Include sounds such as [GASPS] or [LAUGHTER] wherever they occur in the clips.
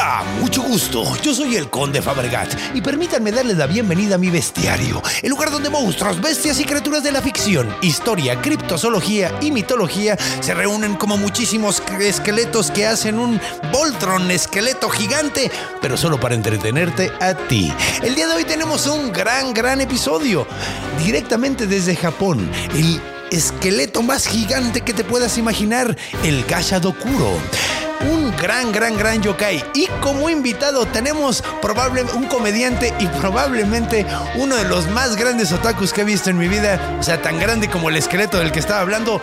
Hola, mucho gusto. Yo soy el Conde Fabregat y permítanme darles la bienvenida a mi bestiario, el lugar donde monstruos, bestias y criaturas de la ficción, historia, criptozoología y mitología se reúnen como muchísimos esqueletos que hacen un Voltron esqueleto gigante, pero solo para entretenerte a ti. El día de hoy tenemos un gran, gran episodio directamente desde Japón. El esqueleto más gigante que te puedas imaginar, el Gashadokuro un gran, gran, gran yokai. Y como invitado tenemos probablemente un comediante y probablemente uno de los más grandes otakus que he visto en mi vida. O sea, tan grande como el esqueleto del que estaba hablando.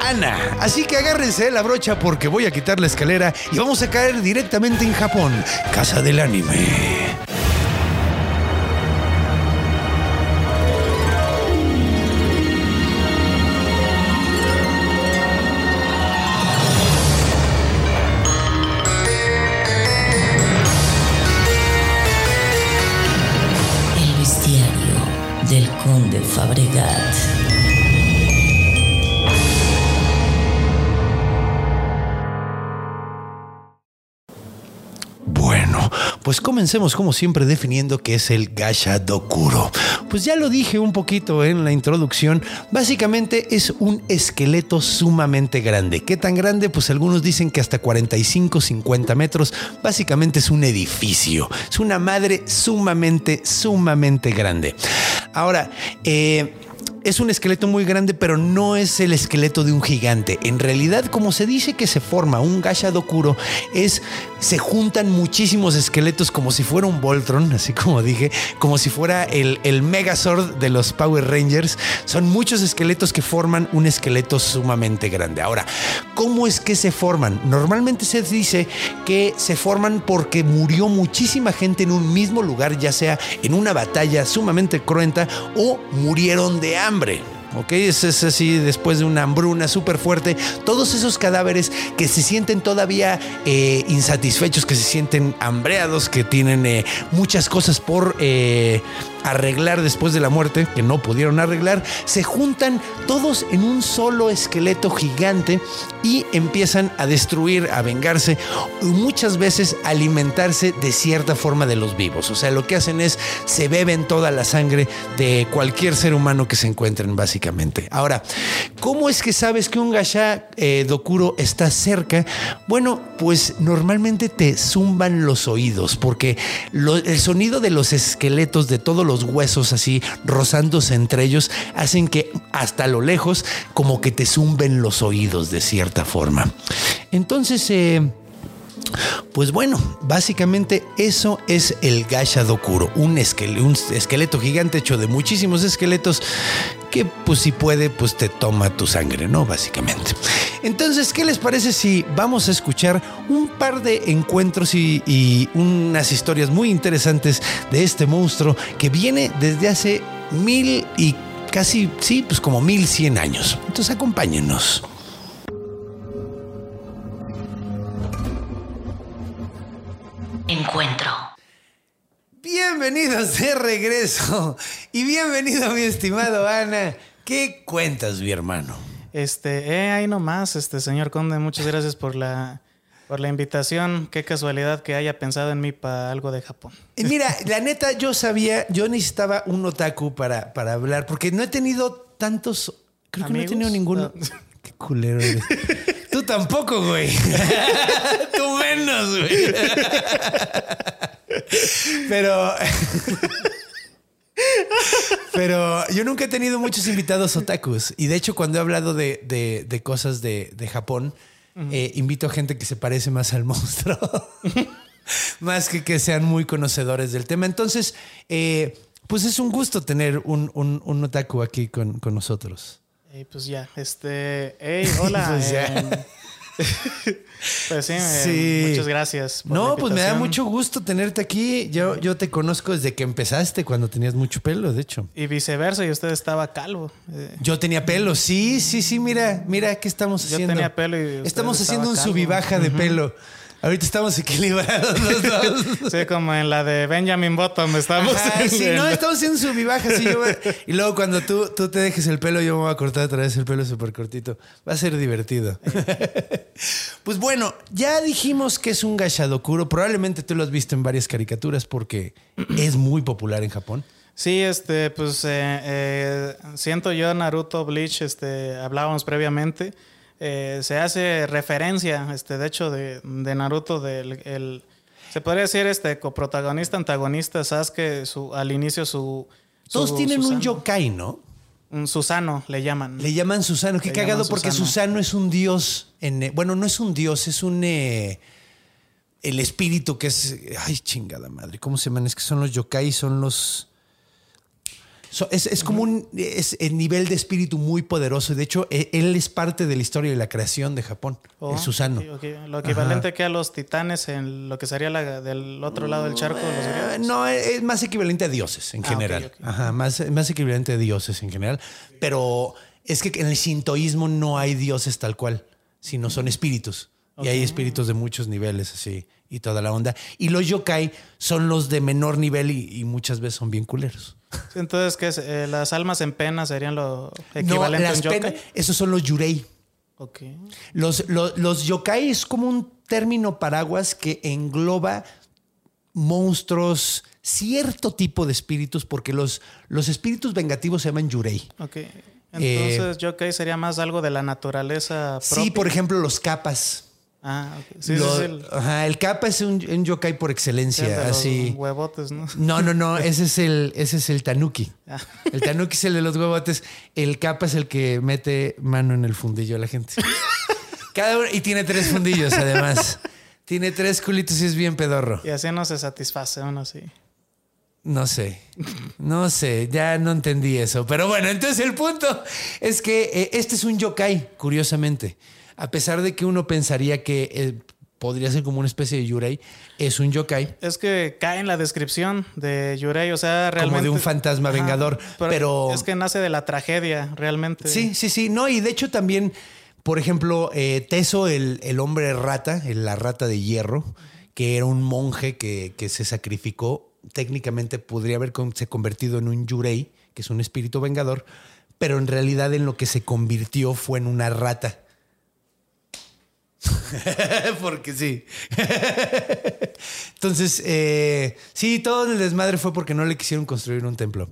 Ana. Así que agárrense la brocha porque voy a quitar la escalera y vamos a caer directamente en Japón, casa del anime. Conde pues comencemos como siempre definiendo qué es el Gasha Dokuro. Pues ya lo dije un poquito en la introducción, básicamente es un esqueleto sumamente grande. ¿Qué tan grande? Pues algunos dicen que hasta 45, 50 metros. Básicamente es un edificio, es una madre sumamente, sumamente grande. Ahora, eh, es un esqueleto muy grande, pero no es el esqueleto de un gigante. En realidad, como se dice que se forma un Gashadokuro, es se juntan muchísimos esqueletos como si fuera un Voltron, así como dije, como si fuera el, el Megazord de los Power Rangers. Son muchos esqueletos que forman un esqueleto sumamente grande. Ahora, ¿cómo es que se forman? Normalmente se dice que se forman porque murió muchísima gente en un mismo lugar, ya sea en una batalla sumamente cruenta o murieron de hambre. ¿ok? Es, es así después de una hambruna súper fuerte. Todos esos cadáveres que se sienten todavía eh, insatisfechos, que se sienten hambreados, que tienen eh, muchas cosas por eh, arreglar después de la muerte, que no pudieron arreglar, se juntan todos en un solo esqueleto gigante y empiezan a destruir, a vengarse, y muchas veces alimentarse de cierta forma de los vivos. O sea, lo que hacen es se beben toda la sangre de cualquier ser humano que se encuentren, básicamente. Ahora, ¿cómo es que sabes que un Gasha eh, Dokuro está cerca? Bueno, pues normalmente te zumban los oídos, porque el sonido de los esqueletos, de todos los huesos así rozándose entre ellos, hacen que hasta lo lejos como que te zumben los oídos de cierta forma. Entonces, eh, pues bueno, básicamente eso es el Gasha Dokuro, un, esquel- un esqueleto gigante hecho de muchísimos esqueletos que pues si puede pues te toma tu sangre, ¿no? Básicamente. Entonces, ¿qué les parece si vamos a escuchar un par de encuentros y, y unas historias muy interesantes de este monstruo que viene desde hace mil y casi, sí, pues como mil cien años. Entonces acompáñenos. Encuentro. Bienvenidos de regreso y bienvenido mi estimado Ana. ¿Qué cuentas, mi hermano? Este, eh, ahí nomás, este señor Conde, muchas gracias por la por la invitación. Qué casualidad que haya pensado en mí para algo de Japón. Eh, Mira, la neta, yo sabía, yo necesitaba un otaku para, para hablar, porque no he tenido tantos. Creo que no he ¿Amigos? tenido ninguno. No. [LAUGHS] Qué culero eres. Tú tampoco, güey. [LAUGHS] Tú menos, güey. Pero. Pero yo nunca he tenido muchos invitados otakus. Y de hecho, cuando he hablado de, de- de cosas de, de Japón, eh, invito a gente que se parece más al monstruo. [LAUGHS] más que que sean muy conocedores del tema. Entonces, eh, pues es un gusto tener un, un- un otaku aquí con, con nosotros. Eh, pues ya, este, hey, [LAUGHS] hola. Pues ya. eh, [LAUGHS] Pues sí, eh, Sí. muchas gracias. por No, pues me da mucho gusto tenerte aquí. Yo, yo te conozco desde que empezaste, cuando tenías mucho pelo, de hecho. Y viceversa, y usted estaba calvo. Eh, Yo tenía pelo, sí, sí, sí, mira, mira, ¿qué estamos Yo haciendo? tenía pelo y Estamos haciendo un calvo. sub y baja de pelo. Ahorita estamos equilibrados los [LAUGHS] dos. sí, como en la de Benjamin Button estamos. Ajá, sí, no, estamos haciendo sí, yo voy- y luego cuando tú, tú te dejes el pelo, yo me voy a cortar otra vez el pelo súper cortito. Va a ser divertido. [LAUGHS] pues bueno, ya dijimos que es un gashadokuro. Probablemente tú lo has visto en varias caricaturas porque es muy popular en Japón. Sí, este, pues eh, eh, siento yo Naruto Bleach, este, hablábamos previamente. Eh, se hace referencia, este, de hecho, de, de Naruto, del el, se podría decir este coprotagonista, antagonista, Sasuke, su, al inicio su. Todos tienen un yokai, ¿no? Un Susano le llaman. Le llaman Susano. Qué Le cagado porque Susano. Susano es un dios. En, bueno, no es un dios, es un... eh, el espíritu que es... Ay, chingada madre. ¿Cómo se llaman? Es que son los yokai, son los... so- es, es como un es el nivel de espíritu muy poderoso. De hecho, e- él es parte de la historia de la creación de Japón. Oh, el Susano. Lo equivalente que a los titanes en lo que sería la, del otro lado del charco, los griegos. No, es más equivalente a dioses en Ah, general. Ajá, más, más equivalente a dioses en general. Pero es que en el sintoísmo no hay dioses tal cual, sino son espíritus. Y hay espíritus de muchos niveles así y toda la onda. Y los yokai son los de menor nivel y, y muchas veces son bien culeros. Entonces, ¿qué es? Eh, las almas en pena serían lo No, equivalente a un yokai. esos son los yurei. Ok. Los, los, los yokai es como un término paraguas que engloba monstruos, cierto tipo de espíritus, porque los, los espíritus vengativos se llaman yurei. Ok. Entonces, yokai sería más algo de la naturaleza propia. Eh, Sí, por ejemplo, los capas. Ah, ok. Sí, Lo- el- ajá, el capa es un, un yokai por excelencia, de los así. huevotes, ¿no? No, no, no, ese es el, ese es el tanuki. Ah. El tanuki es el de los huevotes. El capa es el que mete mano en el fundillo a la gente. Cada uno, y tiene tres fundillos, además. Tiene tres culitos y es bien pedorro. Y así no se satisface uno, sí. No sé. No sé, ya no entendí eso. Pero bueno, entonces el punto es que eh, este es un yokai, curiosamente. A pesar de que uno pensaría que eh, podría ser como una especie de yurei, es un yokai. Es que cae en la descripción de Yurei, o sea, realmente. de un fantasma vengador, pero- Es que nace de la tragedia, realmente. Sí, sí, sí. No, y de hecho también, por ejemplo, eh, Teso, el, el hombre rata, el- la rata de hierro, que era un monje que, que se sacrificó, técnicamente podría haberse convertido en un yurei, que es un espíritu vengador, pero en realidad en lo que se convirtió fue en una rata. [LAUGHS] porque sí. [LAUGHS] Entonces, eh, sí, todo el desmadre fue porque no le quisieron construir un templo.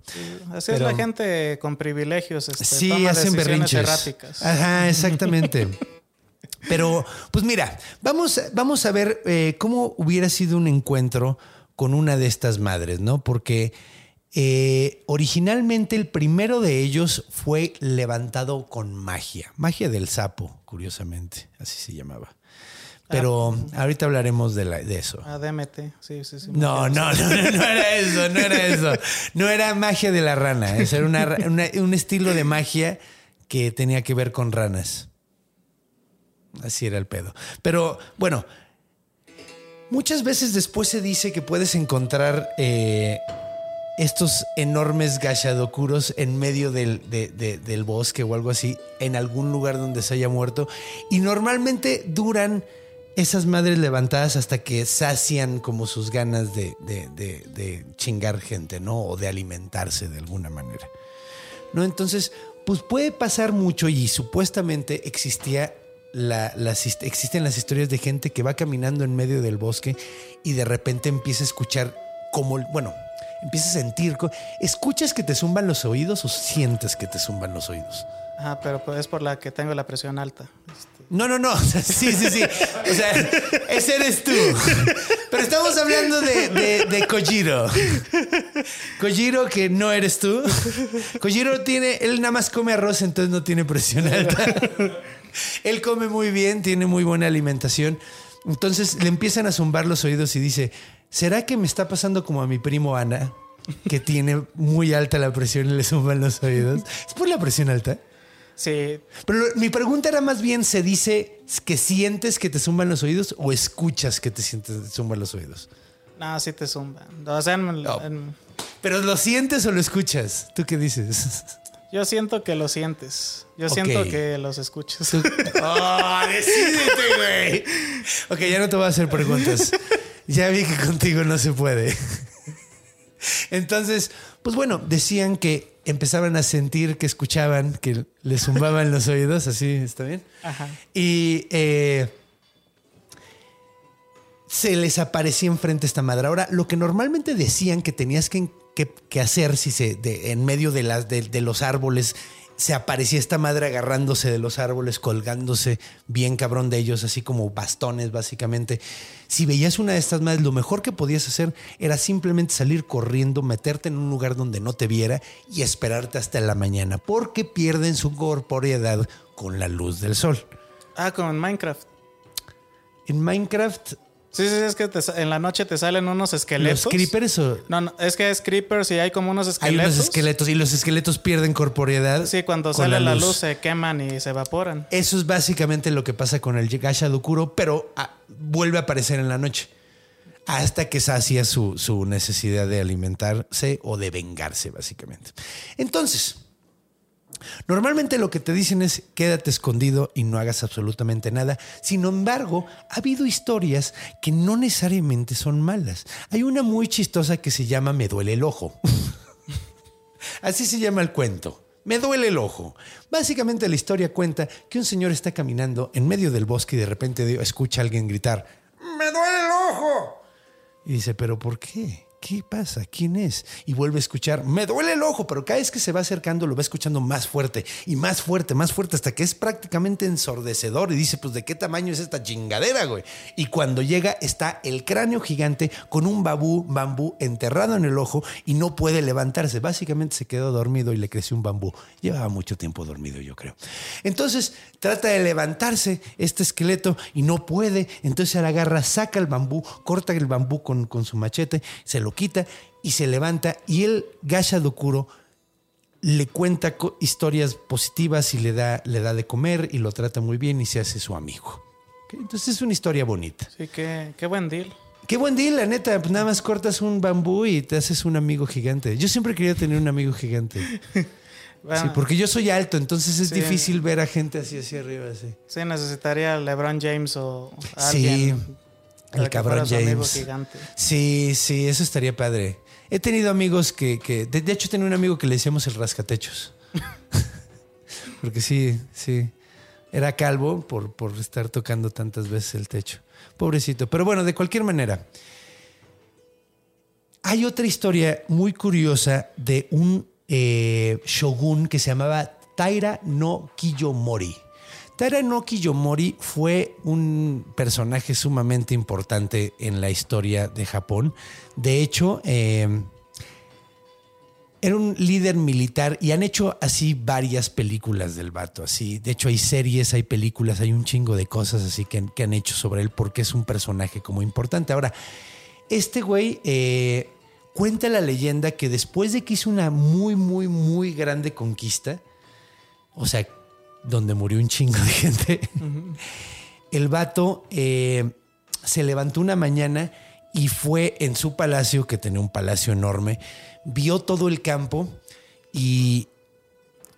Así es la gente con privilegios. Este, Sí, toma hacen berrinches. erráticas. Ajá, exactamente. [LAUGHS] Pero, pues mira, vamos, vamos a ver eh, cómo hubiera sido un encuentro con una de estas madres, ¿no? Porque eh, originalmente el primero de ellos fue levantado con magia, magia del sapo, curiosamente, así se llamaba. Pero ahorita hablaremos de, la- de eso. Ah, DMT, sí, sí, sí. No, [LAUGHS] no, no, no, era eso, no era eso. No era magia de la rana. Eso era una ra- una- un estilo de magia que tenía que ver con ranas. Así era el pedo. Pero bueno, muchas veces después se dice que puedes encontrar eh, estos enormes gashadokuros en medio del, de- de- del bosque o algo así, en algún lugar donde se haya muerto. Y normalmente duran esas madres levantadas hasta que sacian como sus ganas de, chingar gente, ¿no? O de alimentarse de alguna manera. ¿No? Entonces, pues puede pasar mucho y supuestamente existía la- las, existen las historias de gente que va caminando en medio del bosque y de repente empieza a escuchar como, bueno, empieza a sentir, ¿escuchas que te zumban los oídos o sientes que te zumban los oídos? Ajá, pero es por la que tengo la presión alta. Este, No, no, no. [LAUGHS] Sí, sí, sí. O sea, ese eres tú. Pero estamos hablando de, de, de Kojiro. Kojiro, que no eres tú. Kojiro tiene, él nada más come arroz, entonces no tiene presión alta. Él come muy bien, tiene muy buena alimentación. Entonces le empiezan a zumbar los oídos y dice, ¿será que me está pasando como a mi primo Ana? Que tiene muy alta la presión y le zumban los oídos. ¿Es por la presión alta? Sí, Pero mi pregunta era más bien, ¿se dice que sientes que te zumban los oídos o escuchas que te sientes te zumban los oídos? no, sí te zumba. O sea, en- No. en- ¿Pero lo sientes o lo escuchas? ¿Tú qué dices? [LAUGHS] yo siento que lo sientes. Yo siento que los escuchas. ¡Oh, [LAUGHS] decídete, güey! Ok, ya no te voy a hacer preguntas. Ya vi que contigo no se puede. [LAUGHS] Entonces, pues bueno, decían que empezaban a sentir que escuchaban, que les zumbaban los oídos, así, ¿está bien? Ajá. Y eh, se les aparecía enfrente esta madre. Ahora, lo que normalmente decían que tenías que, que- que hacer si se, de- en medio de, las, de, de los árboles se aparecía esta madre agarrándose de los árboles, colgándose bien cabrón de ellos, así como bastones básicamente. Si veías una de estas madres, lo mejor que podías hacer era simplemente salir corriendo, meterte en un lugar donde no te viera y esperarte hasta la mañana, porque pierden su corporeidad con la luz del sol. Ah, como en Minecraft. En Minecraft, Sí, sí, es que te en la noche te salen unos esqueletos. los creepers o No, no, es que es creepers y hay como unos hay esqueletos. unos esqueletos y los esqueletos pierden corporeidad. Sí, cuando sale la luz. se queman y se evaporan. Eso es básicamente lo que pasa con el Gasha Dokuro, pero ah, vuelve a aparecer en la noche. Hasta que sacia su, su necesidad de alimentarse o de vengarse, básicamente. Entonces, normalmente lo que te dicen es quédate escondido y no hagas absolutamente nada. Sin embargo, ha habido historias que no necesariamente son malas. Hay una muy chistosa que se llama Me duele el ojo. [LAUGHS] Así se llama el cuento. Me duele el ojo. Básicamente la historia cuenta que un señor está caminando en medio del bosque y de repente escucha a alguien gritar, ¡Me duele el ojo! Y dice, ¿pero por qué? ¿Qué pasa? ¿Quién es? Y vuelve a escuchar, me duele el ojo, pero cada vez que se va acercando lo va escuchando más fuerte y más fuerte, más fuerte, hasta que es prácticamente ensordecedor y dice, pues ¿de qué tamaño es esta chingadera, güey? Y cuando llega está el cráneo gigante con un babú, bambú enterrado en el ojo y no puede levantarse. Básicamente se quedó dormido y le creció un bambú. Llevaba mucho tiempo dormido, yo creo. Entonces trata de levantarse este esqueleto y no puede. Entonces se la agarra, saca el bambú, corta el bambú con, con su machete, se lo quita y se levanta. Y el Gasha Dokuro le cuenta historias positivas y le da, le da de comer y lo trata muy bien y se hace su amigo. Entonces es una historia bonita. Sí, qué, qué buen deal. Qué buen deal, la neta. Pues nada más cortas un bambú y te haces un amigo gigante. Yo siempre quería tener un amigo gigante. [LAUGHS] Bueno, Sí, porque yo soy alto, entonces es Sí. difícil ver a gente así hacia arriba, así. sí, necesitaría LeBron James o Sí, alguien. Para el cabrón James. Sí, sí, eso estaría padre. He tenido amigos que, que de, de hecho tenía un amigo que le decíamos el rascatechos. [LAUGHS] Porque sí, sí. Era calvo por, por estar tocando tantas veces el techo. Pobrecito. Pero bueno, de cualquier manera. Hay otra historia muy curiosa de un eh, shogun que se llamaba Taira no Kiyomori. Taira no Kiyomori fue un personaje sumamente importante en la historia de Japón. De hecho, eh, era un líder militar y han hecho así varias películas del vato. Así, de hecho, hay series, hay películas, hay un chingo de cosas así que, que han hecho sobre él porque es un personaje como importante. Ahora, este güey eh, cuenta la leyenda que después de que hizo una muy, muy, muy grande conquista, o sea, donde murió un chingo de gente, el vato eh, se levantó una mañana y fue en su palacio, que tenía un palacio enorme, vio todo el campo y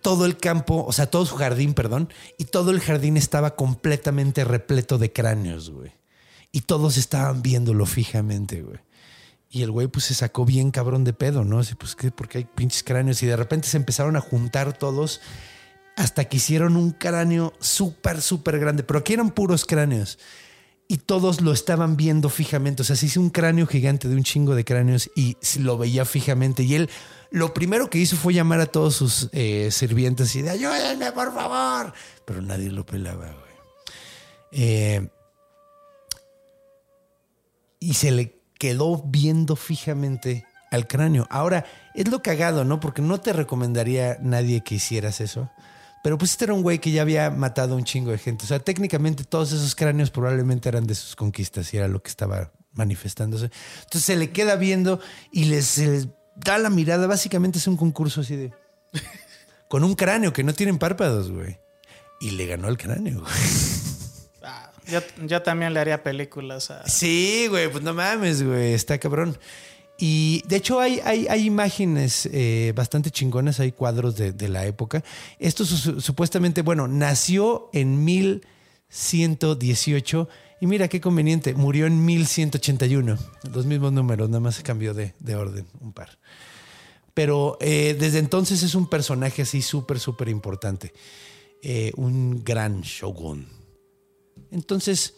todo el campo, o sea, todo su jardín, perdón, y todo el jardín estaba completamente repleto de cráneos, güey. Y todos estaban viéndolo fijamente, güey. Y el güey pues se sacó bien cabrón de pedo, ¿no? Así, pues, ¿qué? Porque hay pinches cráneos. Y de repente se empezaron a juntar todos hasta que hicieron un cráneo súper, súper grande. Pero aquí eran puros cráneos. Y todos lo estaban viendo fijamente. O sea, se hizo un cráneo gigante de un chingo de cráneos y lo veía fijamente. Y él lo primero que hizo fue llamar a todos sus eh, sirvientes y de ayúdenme, por favor. Pero nadie lo pelaba, güey. Eh, y se le quedó viendo fijamente al cráneo. Ahora, es lo cagado, ¿no? Porque no te recomendaría nadie que hicieras eso. Pero pues este era un güey que ya había matado a un chingo de gente. O sea, técnicamente todos esos cráneos probablemente eran de sus conquistas y era lo que estaba manifestándose. Entonces se le queda viendo y les, se les da la mirada. Básicamente es un concurso así de... [LAUGHS] con un cráneo que no tienen párpados, güey. Y le ganó al cráneo, güey. [LAUGHS] Ah, yo, yo también le haría películas a... Sí, güey, pues no mames, güey, está cabrón. Y de hecho hay, hay, imágenes eh, bastante chingonas, hay cuadros de, la época. Esto su- supuestamente, bueno, nació en 1118 y mira qué conveniente, murió en 1181. Los mismos números, nada más cambió de, de orden un par. Pero eh, desde entonces es un personaje así súper, súper importante. Eh, un gran shogun. Entonces,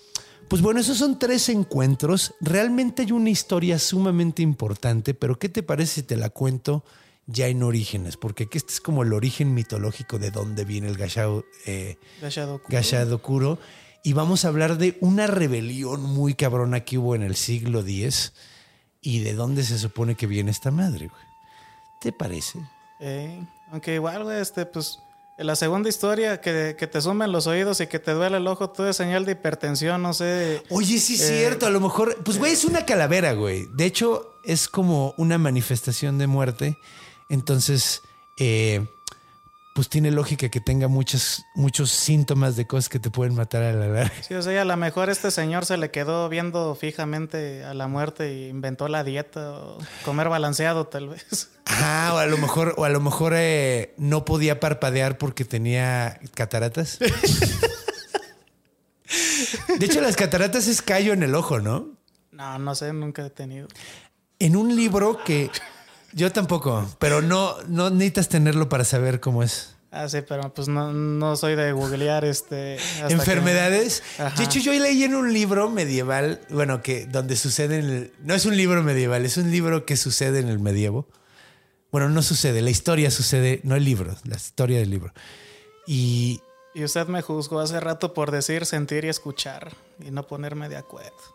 pues bueno, esos son tres encuentros. Realmente hay una historia sumamente importante, pero ¿qué te parece si te la cuento ya en orígenes? Porque aquí este es como el origen mitológico de dónde viene el Gashao, eh. Gashadokuro. Y vamos a hablar de una rebelión muy cabrona que hubo en el siglo X y de dónde se supone que viene esta madre, güey. ¿Te parece? Eh, aunque igual, güey, este, pues, la segunda historia, que, que te sumen los oídos y que te duele el ojo, todo es señal de hipertensión, no sé. Oye, sí es Eh, cierto, a lo mejor, pues güey, es una calavera, güey. De hecho, es como una manifestación de muerte. Entonces, eh, pues tiene lógica que tenga muchos, muchos síntomas de cosas que te pueden matar a la larga. Sí, o sea, a lo mejor este señor se le quedó viendo fijamente a la muerte y inventó la dieta o comer balanceado, tal vez. Ah, o a lo mejor, o a lo mejor eh, no podía parpadear porque tenía cataratas. De hecho, las cataratas es callo en el ojo, ¿no? No, no sé, nunca he tenido. En un libro que yo tampoco, pero no, no necesitas tenerlo para saber cómo es. Ah, sí, pero pues no, no soy de googlear este. hasta que- enfermedades. Ajá. De hecho, yo leí en un libro medieval, bueno, que donde sucede en el. No es un libro medieval, es un libro que sucede en el medievo. Bueno, no sucede, la historia sucede, no el libro, la historia del libro. Y Y usted me juzgó hace rato por decir sentir y escuchar y no ponerme de acuerdo.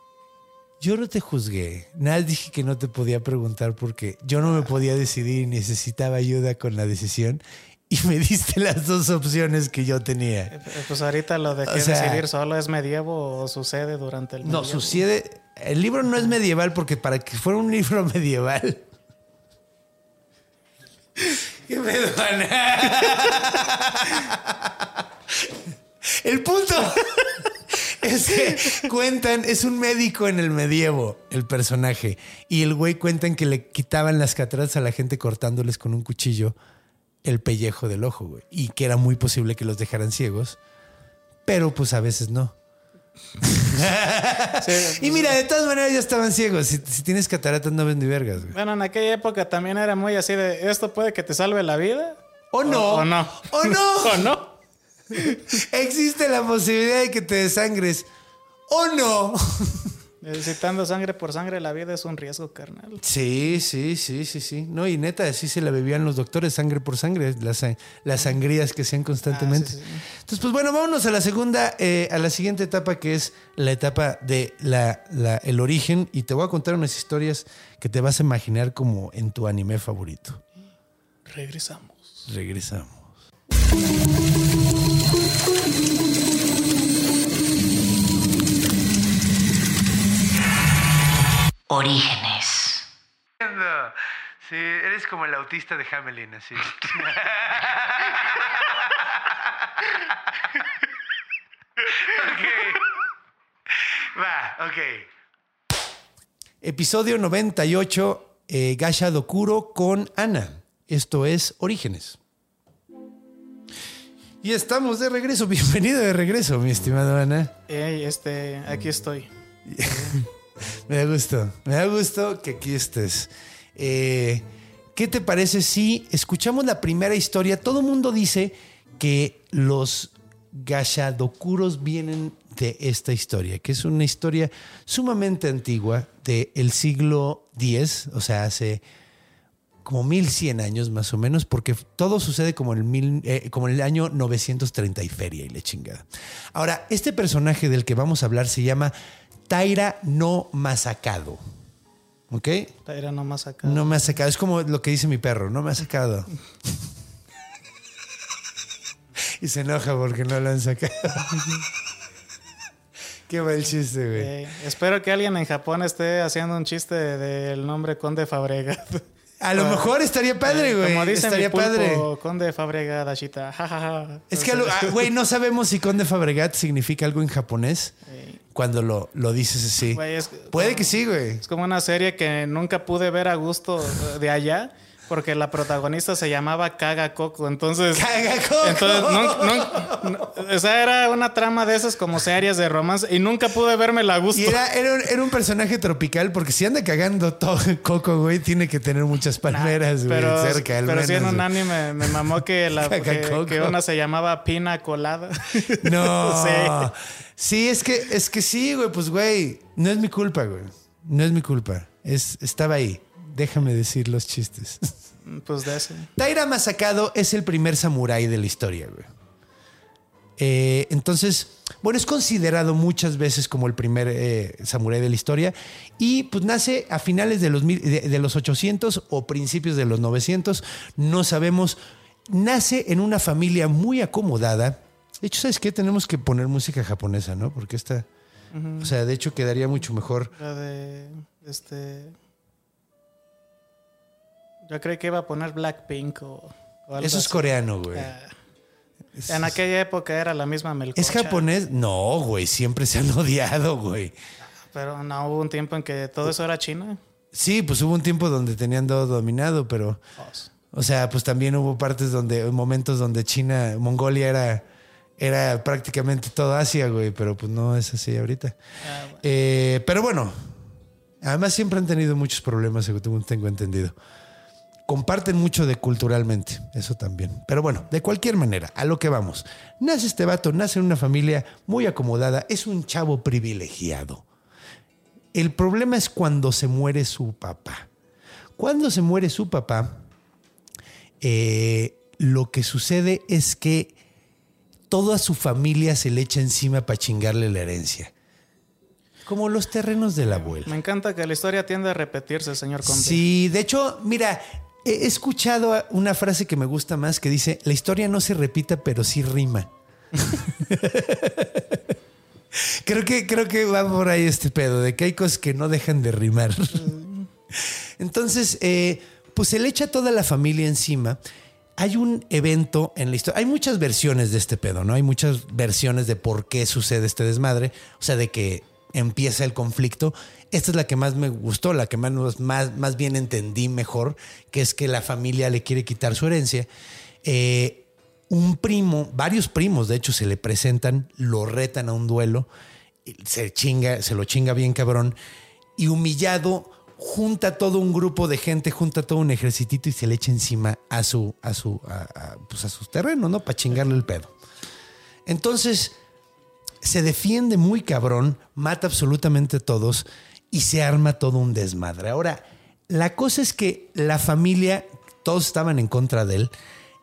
Yo no te juzgué. Nada dije que no te podía preguntar porque yo no me podía decidir y necesitaba ayuda con la decisión. Y me diste las dos opciones que yo tenía. Eh, Pues ahorita lo de O que sea- decidir solo es medievo o sucede durante el No, medievo. sucede. El libro no es medieval porque para que fuera un libro [LAUGHS] medieval. ¿Qué pedo? [LAUGHS] El punto es que cuentan, es un médico en el medievo, el personaje. Y el güey cuentan que le quitaban las cataratas a la gente cortándoles con un cuchillo el pellejo del ojo, güey. Y que era muy posible que los dejaran ciegos. Pero pues a veces no. [LAUGHS] Sí, Y mira, de todas maneras ya estaban ciegos. Si, si tienes cataratas no ven ni vergas, güey. Bueno, en aquella época también era muy así de esto puede que te salve la vida. O no. O no. O no. o no. [LAUGHS] Existe la posibilidad de que te desangres. O no. Necesitando sangre por sangre, la vida es un riesgo, carnal. Sí, sí, sí, sí, sí. No, y neta, así se la bebían los doctores, sangre por sangre, las, las sangrías que hacían constantemente. Ah, sí, sí. Entonces, pues bueno, vámonos a la segunda, eh, a la siguiente etapa, que es la etapa de la, la- el origen. Y te voy a contar unas historias que te vas a imaginar como en tu anime favorito. Regresamos. Regresamos. Orígenes. Sí, eres como el autista de Hamelin, así. Va, ok. Episodio 98, eh, Gasha Dokuro con Ana. Esto es Orígenes. Y estamos de regreso. [LAUGHS] Bienvenido de regreso, mi estimado Ana. Ey, este, aquí estoy. [LAUGHS] Me da gusto, me da gusto que aquí estés. Eh, ¿Qué te parece si escuchamos la primera historia? Todo el mundo dice que los Gashadokuros vienen de esta historia, que es una historia sumamente antigua del siglo X, o sea, hace como 1100 años más o menos, porque todo sucede como en el, mil- eh, como en el año 930 y feria y la chingada. Ahora, este personaje del que vamos a hablar se llama Taira no Masacado. ¿Ok? Acá. No me ha sacado. Es como lo que dice mi perro, no me ha sacado. [LAUGHS] y se enoja porque no lo han sacado. [LAUGHS] Qué mal chiste, güey. Eh, espero que alguien en Japón esté haciendo un chiste del nombre Conde Fabregat. A lo mejor estaría padre, güey. Como dice estaría mi pulpo, padre. Conde. Ja, ja, ja. Es que, ah, güey, no sabemos si Conde Fabregat significa algo en japonés cuando lo, lo dices así. Es- Puede que sí, güey. Es como una serie que nunca pude ver a gusto de allá porque la protagonista se llamaba Kaga Coco. Entonces, [LAUGHS] Kaga Coco. entonces nun- no- o sea, era una trama de esas como series de romance y nunca pude verme a gusto. Y era, era, un, era un personaje tropical porque si anda cagando todo [LAUGHS] Coco, güey, tiene que tener muchas palmeras, güey, pero, cerca. al pero sí en menos, un güey. anime me mamó que, [LAUGHS] la, Caga que, Coco. que una se llamaba Pina Colada. No. Sí. Sí, es que, es que sí, güey, pues, güey, no es mi culpa, güey. No es mi culpa. Es, estaba ahí. Déjame decir los chistes. Pues de ese. Taira Masakado es el primer samurái de la historia, güey. Eh, entonces, bueno, es considerado muchas veces como el primer eh, samurái de la historia y pues nace a finales de los, mil- de, de los 800 o principios de los 900, no sabemos. Nace en una familia muy acomodada. De hecho, ¿sabes qué? Tenemos que poner música japonesa, ¿no? Porque esta, o sea, de hecho quedaría mucho mejor. La de. Este. Yo creí que iba a poner Blackpink o, o algo Eso es así. coreano, güey. Ah. En aquella época era la misma melcocha. ¿Es japonés? No, güey, siempre se han [LAUGHS] odiado, güey. Pero no hubo un tiempo en que todo eso era China. Sí, pues hubo un tiempo donde tenían todo dominado, pero, Pues, o sea, pues también hubo partes donde, momentos donde China, Mongolia era, era prácticamente todo Asia, güey, pero pues no es así ahorita. ah, bueno. Eh, pero bueno, además siempre han tenido muchos problemas, según tengo entendido. Comparten mucho de culturalmente, eso también. Pero bueno, de cualquier manera, a lo que vamos. Nace este vato, nace en una familia muy acomodada, es un chavo privilegiado. El problema es cuando se muere su papá. Cuando se muere su papá, eh, lo que sucede es que toda su familia se le echa encima para chingarle la herencia. Como los terrenos de la abuela. Me encanta que la historia tiende a repetirse, señor Conde. Sí, de hecho, mira, he escuchado una frase que me gusta más que dice, la historia no se repita, pero sí rima. [LAUGHS] creo, que, creo que va por ahí este pedo, de que hay cosas que no dejan de rimar. [LAUGHS] Entonces, eh, pues se le echa toda la familia encima. Hay un evento en la historia. Hay muchas versiones de este pedo, ¿no? Hay muchas versiones de por qué sucede este desmadre. O sea, de que empieza el conflicto. Esta es la que más me gustó, la que más, más, más bien entendí mejor, que es que la familia le quiere quitar su herencia. Eh, un primo, varios primos, de hecho, se le presentan, lo retan a un duelo, se chinga, se lo chinga bien cabrón, y humillado junta todo un grupo de gente, junta todo un ejercitito y se le echa encima a su, a su, a, pues a sus terrenos, ¿no? Para chingarle el pedo. Entonces, se defiende muy cabrón, mata absolutamente a todos y se arma todo un desmadre. Ahora, la cosa es que la familia, todos estaban en contra de él.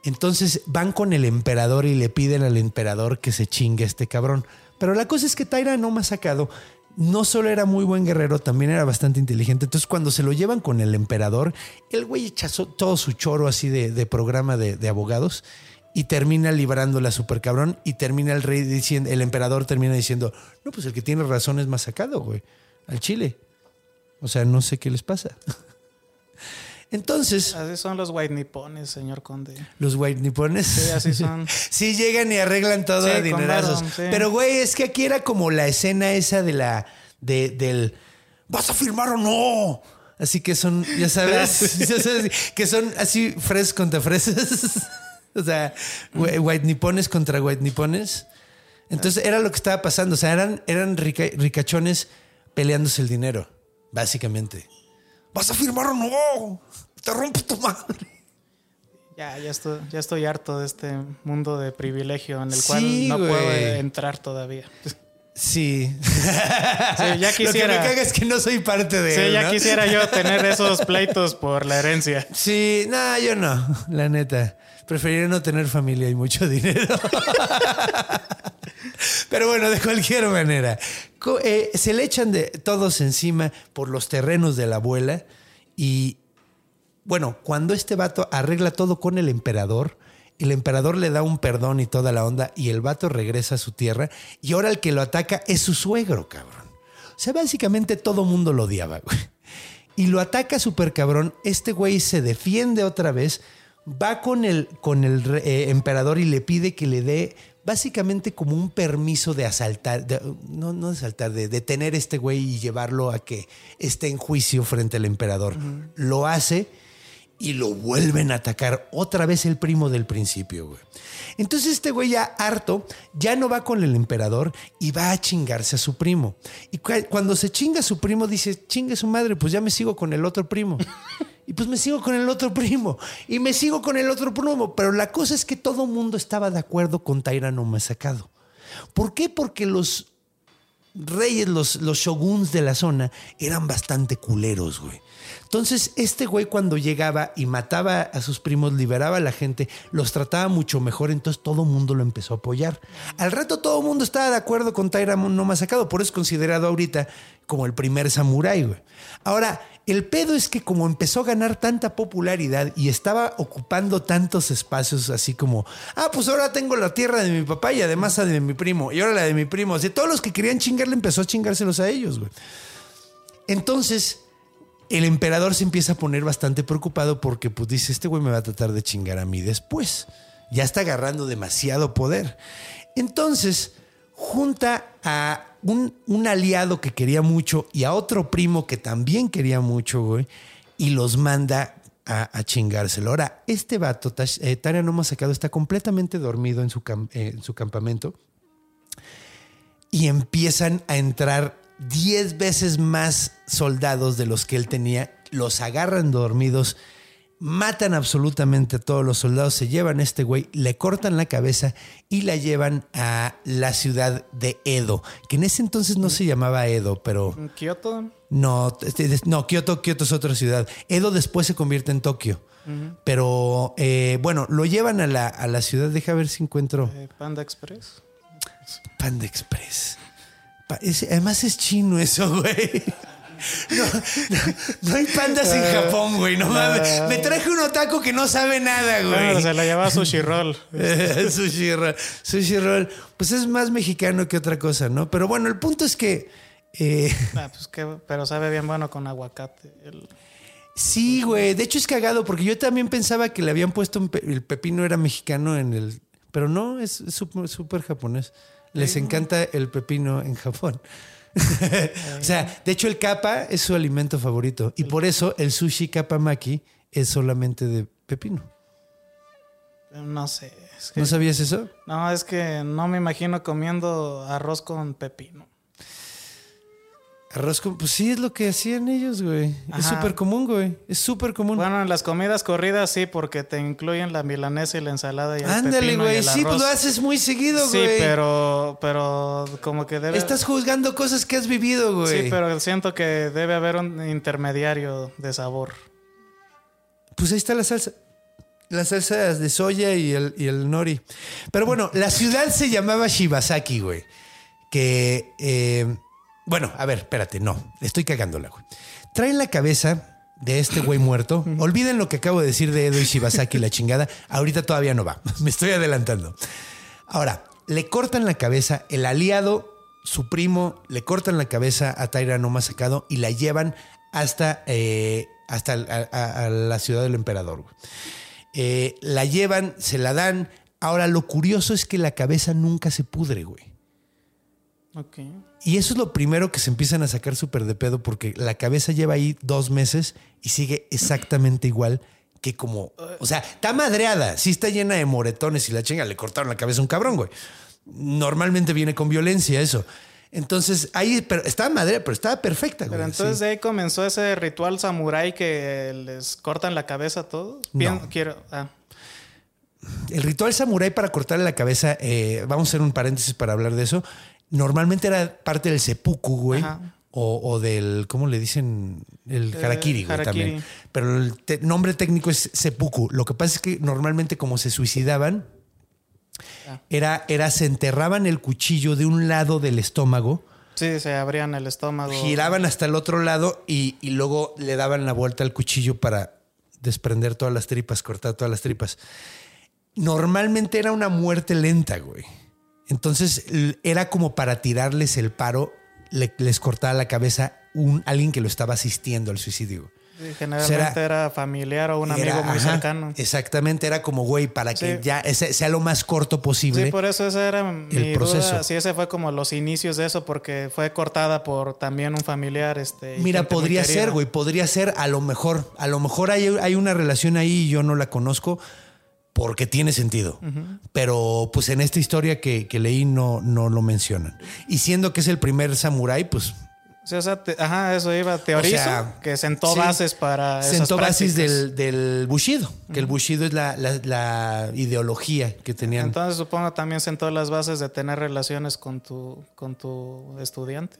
Entonces van con el emperador y le piden al emperador que se chingue a este cabrón. Pero la cosa es que Taira no ha sacado. No solo era muy buen guerrero, también era bastante inteligente. Entonces, cuando se lo llevan con el emperador, el güey echa so- todo su choro así de, programa de abogados y termina librándola super cabrón. Y termina el rey diciendo, el emperador termina diciendo: No, pues el que tiene razón es más sacado, güey, al Chile. O sea, no sé qué les pasa. [LAUGHS] Entonces. Así son los white nipones, señor Conde. Los white nipones. Sí, así son. [LAUGHS] sí, llegan y arreglan todo Sí, a dinerazos. sí. Pero, güey, es que aquí era como la escena esa de la. De, del. ¿Vas a firmar o no? Así que son, ya sabes, [LAUGHS] ya sabes, que son así fresas contra fresas. O sea, whi- white nipones contra white nipones. Entonces era lo que estaba pasando. O sea, eran, eran rica- ricachones peleándose el dinero, básicamente. ¿Vas a firmar o no? Te rompo tu madre. Ya, ya estoy, ya estoy harto de este mundo de privilegio en el cual no puedo entrar todavía. Sí. Sí, ya [LAUGHS] Lo que me caga es que no soy parte de Sí, él, ya ¿no? quisiera yo [LAUGHS] tener esos pleitos por la herencia. Sí, no, yo no, la neta. Preferiría no tener familia y mucho [LAUGHS] dinero. Pero bueno, de cualquier manera. Eh, se le echan de todos encima por los terrenos de la abuela y bueno, cuando este vato arregla todo con el emperador, el emperador le da un perdón y toda la onda y el vato regresa a su tierra y ahora el que lo ataca es su suegro, cabrón. O sea, básicamente todo mundo lo odiaba, güey. y lo ataca súper cabrón. Este güey se defiende otra vez, va con el, con el eh, emperador y le pide que le dé básicamente como un permiso de asaltar, de- no, no de asaltar, de detener a este güey y llevarlo a que esté en juicio frente al emperador. Lo hace y lo vuelven a atacar otra vez el primo del principio, güey. Entonces este güey ya harto, ya no va con el emperador y va a chingarse a su primo. Y cu- cuando se chinga a su primo, dice, chingue su madre, pues ya me sigo con el otro primo. [LAUGHS] Y pues me sigo con el otro primo. Y me sigo con el otro primo. Pero la cosa es que todo el mundo estaba de acuerdo con Taira no Masakado. ¿Por qué? Porque los reyes, los, los shoguns de la zona, eran bastante culeros, güey. Entonces, este güey cuando llegaba y mataba a sus primos, liberaba a la gente, los trataba mucho mejor, entonces todo el mundo lo empezó a apoyar. Al rato todo el mundo estaba de acuerdo con Taira no Masakado, por eso es considerado ahorita como el primer samurái, güey. Ahora, el pedo es que como empezó a ganar tanta popularidad y estaba ocupando tantos espacios así como, ah, pues ahora tengo la tierra de mi papá y además la de mi primo, y ahora la de mi primo. Así, todos los que querían chingarle empezó a chingárselos a ellos, güey. Entonces, el emperador se empieza a poner bastante preocupado porque pues dice, este güey me va a tratar de chingar a mí después. Ya está agarrando demasiado poder. Entonces, junta a un, un aliado que quería mucho y a otro primo que también quería mucho, güey, y los manda a, a chingárselo. Ahora, este vato, eh, Tarea no sacado, está completamente dormido en su, eh, en su campamento y empiezan a entrar 10 veces más soldados de los que él tenía, los agarran dormidos, matan absolutamente a todos los soldados, se llevan a este güey, le cortan la cabeza y la llevan a la ciudad de Edo, que en ese entonces no se llamaba Edo, pero ¿En Kioto? no, este, no, Kioto, Kioto es otra ciudad. Edo después se convierte en Tokio. Pero eh, bueno, lo llevan a la, a la ciudad. Deja ver si encuentro eh, Panda Express. Panda Express. Pa- es- además es chino eso, güey. No, no, no hay pandas en Japón, güey. No mames. Me traje un otaku que no sabe nada, Bueno, güey. se la llevaba Sushi Roll. [LAUGHS] sushi roll. Sushi roll. Pues es más mexicano que otra cosa, ¿no? Pero bueno, el punto es que. eh, Ah, pues que, pero sabe bien bueno con aguacate. El- sí, güey. De hecho es cagado porque yo también pensaba que le habían puesto un pe- el pepino era mexicano en el. Pero no, es súper japonés. Les encanta el pepino en Japón. [LAUGHS] o sea, de hecho el kappa es su alimento favorito y por eso el sushi kapamaki es solamente de pepino. no sé. es que- ¿No sabías eso? no, es que no me imagino comiendo arroz con pepino. Arroz con... Pues sí, es lo que hacían ellos, güey. Es súper común, güey. Es súper común. Bueno, en las comidas corridas sí, porque te incluyen la milanesa y la ensalada y el Ándale, pepino y güey. el Sí, pues lo haces muy seguido, Sí, güey. pero, pero como que debe... Estás juzgando cosas que has vivido, güey. Sí, pero siento que debe haber un intermediario de sabor. Pues ahí está la salsa. Las salsas de soya y el, y el nori. Pero bueno, la ciudad se llamaba Shibasaki, güey. Que, eh, bueno, a ver, espérate, no, estoy cagándola, güey. Traen la cabeza de este güey muerto. Olviden lo que acabo de decir de Edo y Shibasaki, la chingada. Ahorita todavía no va. [LAUGHS] Me estoy adelantando. Ahora, le cortan la cabeza, el aliado, su primo, le cortan la cabeza a Taira no sacado y la llevan hasta, eh, hasta el- a, a- a la ciudad del emperador. Eh, la llevan, se la dan. Ahora, lo curioso es que la cabeza nunca se pudre, güey. Ok. Y eso es lo primero que se empiezan a sacar súper de pedo porque la cabeza lleva ahí dos meses y sigue exactamente igual que como... O sea, está madreada, sí está llena de moretones y la chinga, le cortaron la cabeza a un cabrón, güey. Normalmente viene con violencia eso. Entonces, ahí pero estaba madreada, pero estaba perfecta, güey. Pero entonces sí. de ahí comenzó ese ritual samurái que les cortan la cabeza a todos. No. Bien, quiero. Ah, El ritual samurái para cortarle la cabeza, eh, vamos a hacer un paréntesis para hablar de eso. Normalmente era parte del seppuku, güey. O, o del, ¿cómo le dicen? El Eh, harakiri, güey, harakiri. también. Pero el te- nombre técnico es seppuku. Lo que pasa es que normalmente como se suicidaban, Ah. era, era se enterraban el cuchillo de un lado del estómago, sí, se abrían el estómago. giraban hasta el otro lado y, y luego le daban la vuelta al cuchillo para desprender todas las tripas, cortar todas las tripas. Normalmente era una muerte lenta, güey. Entonces era como para tirarles el paro, le- les cortaba la cabeza un, alguien que lo estaba asistiendo al suicidio. Sí, generalmente era- era, familiar o un Era- amigo muy ajá, cercano. Exactamente, era como, güey, para que ya ese- sea lo más corto posible. Sí, por eso ese era mi proceso. duda. Sí, ese fue como los inicios de eso, porque fue cortada por también un familiar. Este, Mira, podría ser, güey, podría ser, a lo mejor, a lo mejor hay, hay una relación ahí y yo no la conozco porque tiene sentido. Pero pues en esta historia que, que leí no, no lo mencionan. Y siendo que es el primer samurái, pues Sí, o sea, te- ajá, eso iba, teorizo, sea, que sentó sí. bases para esas sentó bases del, del Bushido, que el Bushido es la, la- la ideología que tenían. Entonces supongo también sentó las bases de tener relaciones con tu, con tu estudiante.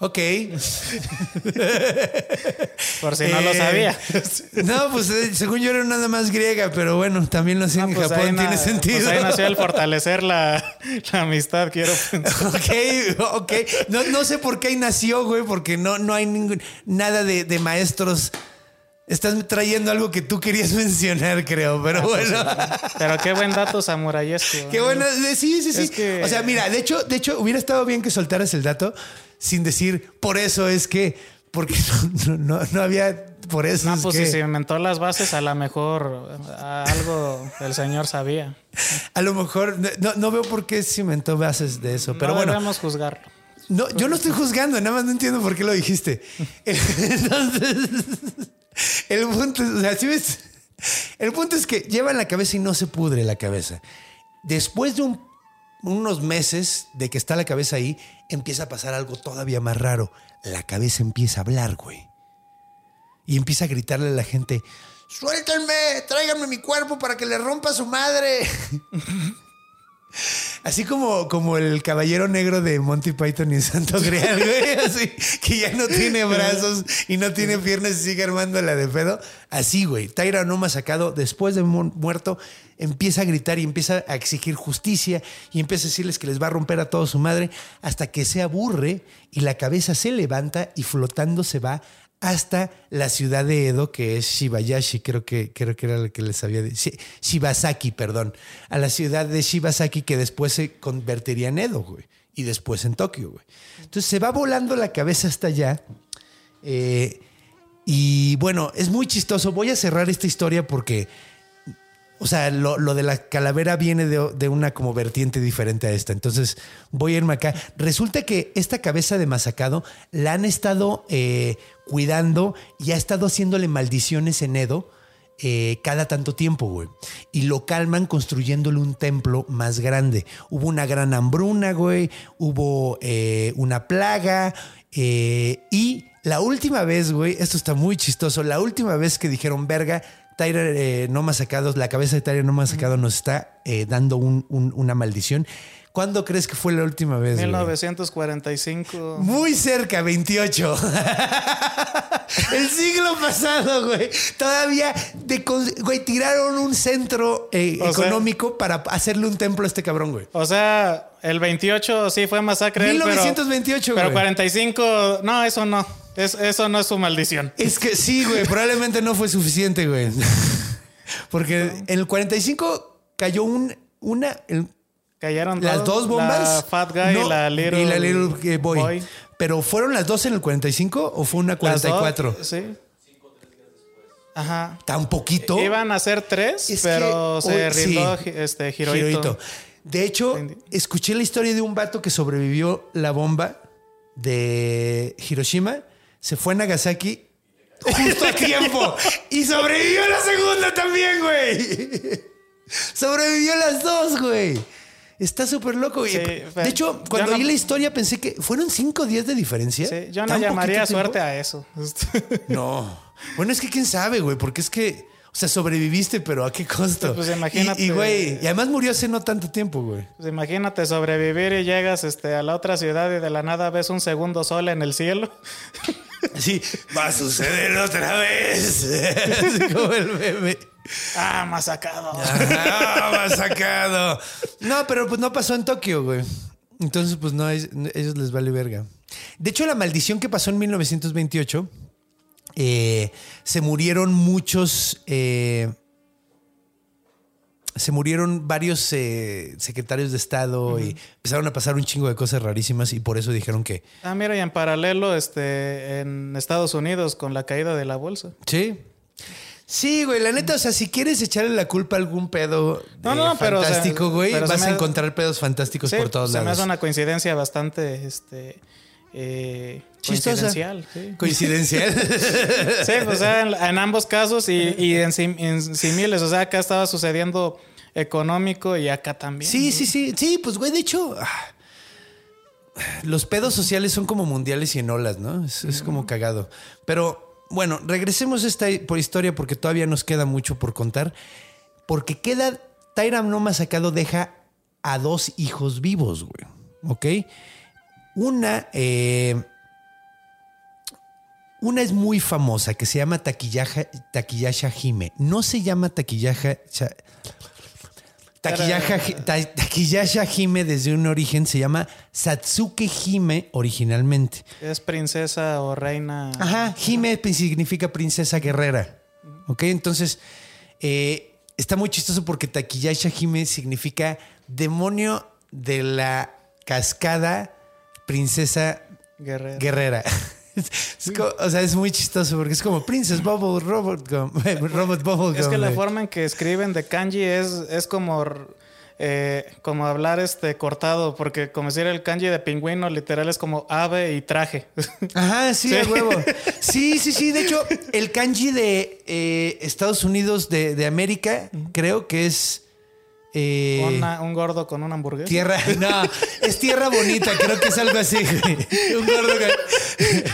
Ok. [LAUGHS] Por si no lo Eh, sabía. [LAUGHS] No, pues eh, según yo era nada más griega, pero bueno, también lo hacen Ah, en pues Japón, na- tiene sentido. pues ahí nació el [LAUGHS] fortalecer la, la amistad, quiero pensar. Ok, ok. No, no sé por qué ahí nació, güey, porque no, no hay ningún, nada de, de maestros. Estás trayendo algo que tú querías mencionar, creo, pero bueno. Pero qué buen dato samurayesco. Qué bueno. eh, Sí, sí, sí. Es que- O sea, mira, de hecho, de hecho, hubiera estado bien que soltaras el dato sin decir por eso es que, porque [LAUGHS] no, no, no había por eso. No, es pues que, si se inventó las bases, a lo mejor algo el señor sabía. A lo mejor no, no veo por qué se inventó bases de eso, pero no bueno. debemos juzgarlo. No, yo no estoy juzgando, nada más no entiendo por qué lo dijiste. [LAUGHS] Entonces, el punto, es- o sea, ¿sí ves? El punto es que llevan la cabeza y no se pudre la cabeza. Después de un- unos meses de que está la cabeza ahí, empieza a pasar algo todavía más raro. La cabeza empieza a hablar, güey. Y empieza a gritarle a la gente, suéltenme, tráiganme mi cuerpo para que le rompa a su madre. [LAUGHS] Así como, como el caballero negro de Monty Python y Santo Grial, güey. [LAUGHS] Así que ya no tiene brazos y no tiene piernas y sigue armando la de pedo. Así, güey. Tyra Noma sacado después de mu- muerto empieza a gritar y empieza a exigir justicia y empieza a decirles que les va a romper a toda su madre hasta que se aburre y la cabeza se levanta y flotando se va hasta la ciudad de Edo, que es Shibayashi, creo que, creo que era lo que les había dicho. Shibasaki, perdón. A la ciudad de Shibasaki, que después se convertiría en Edo, güey. Y después en Tokio, güey. Entonces se va volando la cabeza hasta allá. Eh, y bueno, es muy chistoso. Voy a cerrar esta historia porque o sea, lo, lo de la calavera viene de, de una como vertiente diferente a esta. Entonces voy a irme acá. Resulta que esta cabeza de masacado la han estado eh, cuidando y ha estado haciéndole maldiciones en Edo. eh, cada tanto tiempo, güey. Y lo calman construyéndole un templo más grande. Hubo una gran hambruna, güey. Hubo eh, una plaga. y la última vez, güey, esto está muy chistoso. La última vez que dijeron, verga, Tyler eh, no masacados, la cabeza de Tyler no masacado nos está eh, dando un- un- una maldición. ¿Cuándo crees que fue la última vez? güey? 1945. Muy cerca, 28. [LAUGHS] El siglo pasado, güey. Todavía, de, güey, tiraron un centro eh, sea- económico para hacerle un templo a este cabrón, güey. O sea, el 28 sí fue masacre. él, pero- 1928, Pero, güey. 45, no, eso no. Es- eso no es su maldición. Es que sí, güey, probablemente no fue suficiente, güey. [LAUGHS] Porque en el 45 cayó un, una, el- Cayeron las dos bombas. La Fat Guy No, y la Little, y la Little, boy. Pero ¿fueron las dos en el 45 o fue una Las dos, 44? sí. Ajá. Tan poquito. Iban a ser tres, Es pero que se rindó sí. este, Hirohito. Hirohito. De hecho, escuché la historia de un vato que sobrevivió la bomba de Hiroshima, se fue a Nagasaki justo a tiempo y sobrevivió a la segunda también, güey. Sobrevivió las dos, güey. Está súper loco. güey. Sí, de hecho, cuando no- oí la historia pensé que fueron cinco días de diferencia. Sí, yo no ¿Tan llamaría tiempo? suerte a eso. [LAUGHS] No. Bueno, es que quién sabe, güey, porque es que, o sea, sobreviviste, pero ¿a qué costo? Pues imagínate. Y, y, güey, y además murió hace no tanto tiempo, güey. Pues imagínate sobrevivir y llegas este, a la otra ciudad y de la nada ves un segundo sol en el cielo. [LAUGHS] Sí, va a suceder otra vez. [LAUGHS] Así como el meme. Ah, masacado. Ah, va sacado. No, pero pues no pasó en Tokio, güey. Entonces, pues no, es- ellos les vale verga. De hecho, la maldición que pasó en 1928, eh, se murieron muchos. eh, se murieron varios eh, secretarios de Estado y empezaron a pasar un chingo de cosas rarísimas y por eso dijeron que... Ah, mira, y en paralelo, este, en Estados Unidos, con la caída de la bolsa. Sí. Sí, güey, la neta, o sea, si quieres echarle la culpa a algún pedo No, eh, no, pero, o sea, fantástico, güey, pero vas a encontrar pedos fantásticos Sí, por todos se me lados. hace una coincidencia bastante, este, eh, Chistosa. coincidencial. Sí. Coincidencial. [LAUGHS] Sí, pues, o sea, en, en ambos casos y, y en, sim- en similes. O sea, acá estaba sucediendo económico y acá también. Sí, sí, sí. Sí, pues, güey, de hecho, ah, los pedos sociales son como mundiales y en olas, ¿no? Es, es como cagado. Pero, bueno, regresemos a esta por historia porque todavía nos queda mucho por contar. Porque queda, Tyra no más sacado deja a dos hijos vivos, güey. ¿Ok? Una, eh, una es muy famosa que se llama Taquillaja, Taquillasha Hime. No se llama Taquillaja. Cha- Taquillaja, Ta- Taquillasha Hime desde un origen se llama Satsuke Hime originalmente. Es princesa o reina. Ajá, Hime significa princesa guerrera. Ok, entonces eh, está muy chistoso porque Taquillasha Hime significa demonio de la cascada princesa Guerrera. guerrera. [LAUGHS] Es co- o sea, es muy chistoso porque es como Princess Bubble Robot Gum, [LAUGHS] Robot Bubble Es que Gum, la güey. forma en que escriben de kanji es, es como, eh, como hablar este cortado, porque como decir el kanji de pingüino literal es como ave y traje. [LAUGHS] Ajá, sí, Sí. huevo. Sí, sí, sí. De hecho, el kanji de eh, Estados Unidos de, de América creo que es eh, Una- un gordo con una hamburguesa. tierra. [LAUGHS] No, es tierra bonita. Creo que es algo así. Un gordo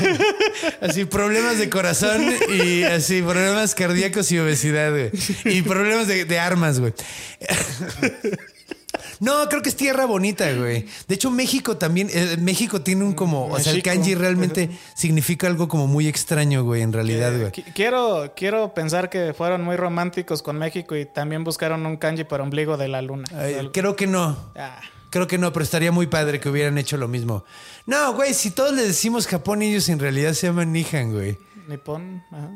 [LAUGHS] así problemas de corazón y así problemas cardíacos y obesidad, güey. Y problemas de, de armas, güey. [LAUGHS] No, creo que es tierra bonita, güey. De hecho, México también, eh, México tiene un como, o sea, el kanji realmente significa algo como muy extraño, güey, en realidad, güey. Qui- Quiero, quiero pensar que fueron muy románticos con México y también buscaron un kanji para ombligo de la luna. Ay, creo que no. Ah, Creo que no, pero estaría muy padre que hubieran hecho lo mismo. No, güey, si todos le decimos Japón, ellos en realidad se llaman Nihan, güey. Nippon. Ajá.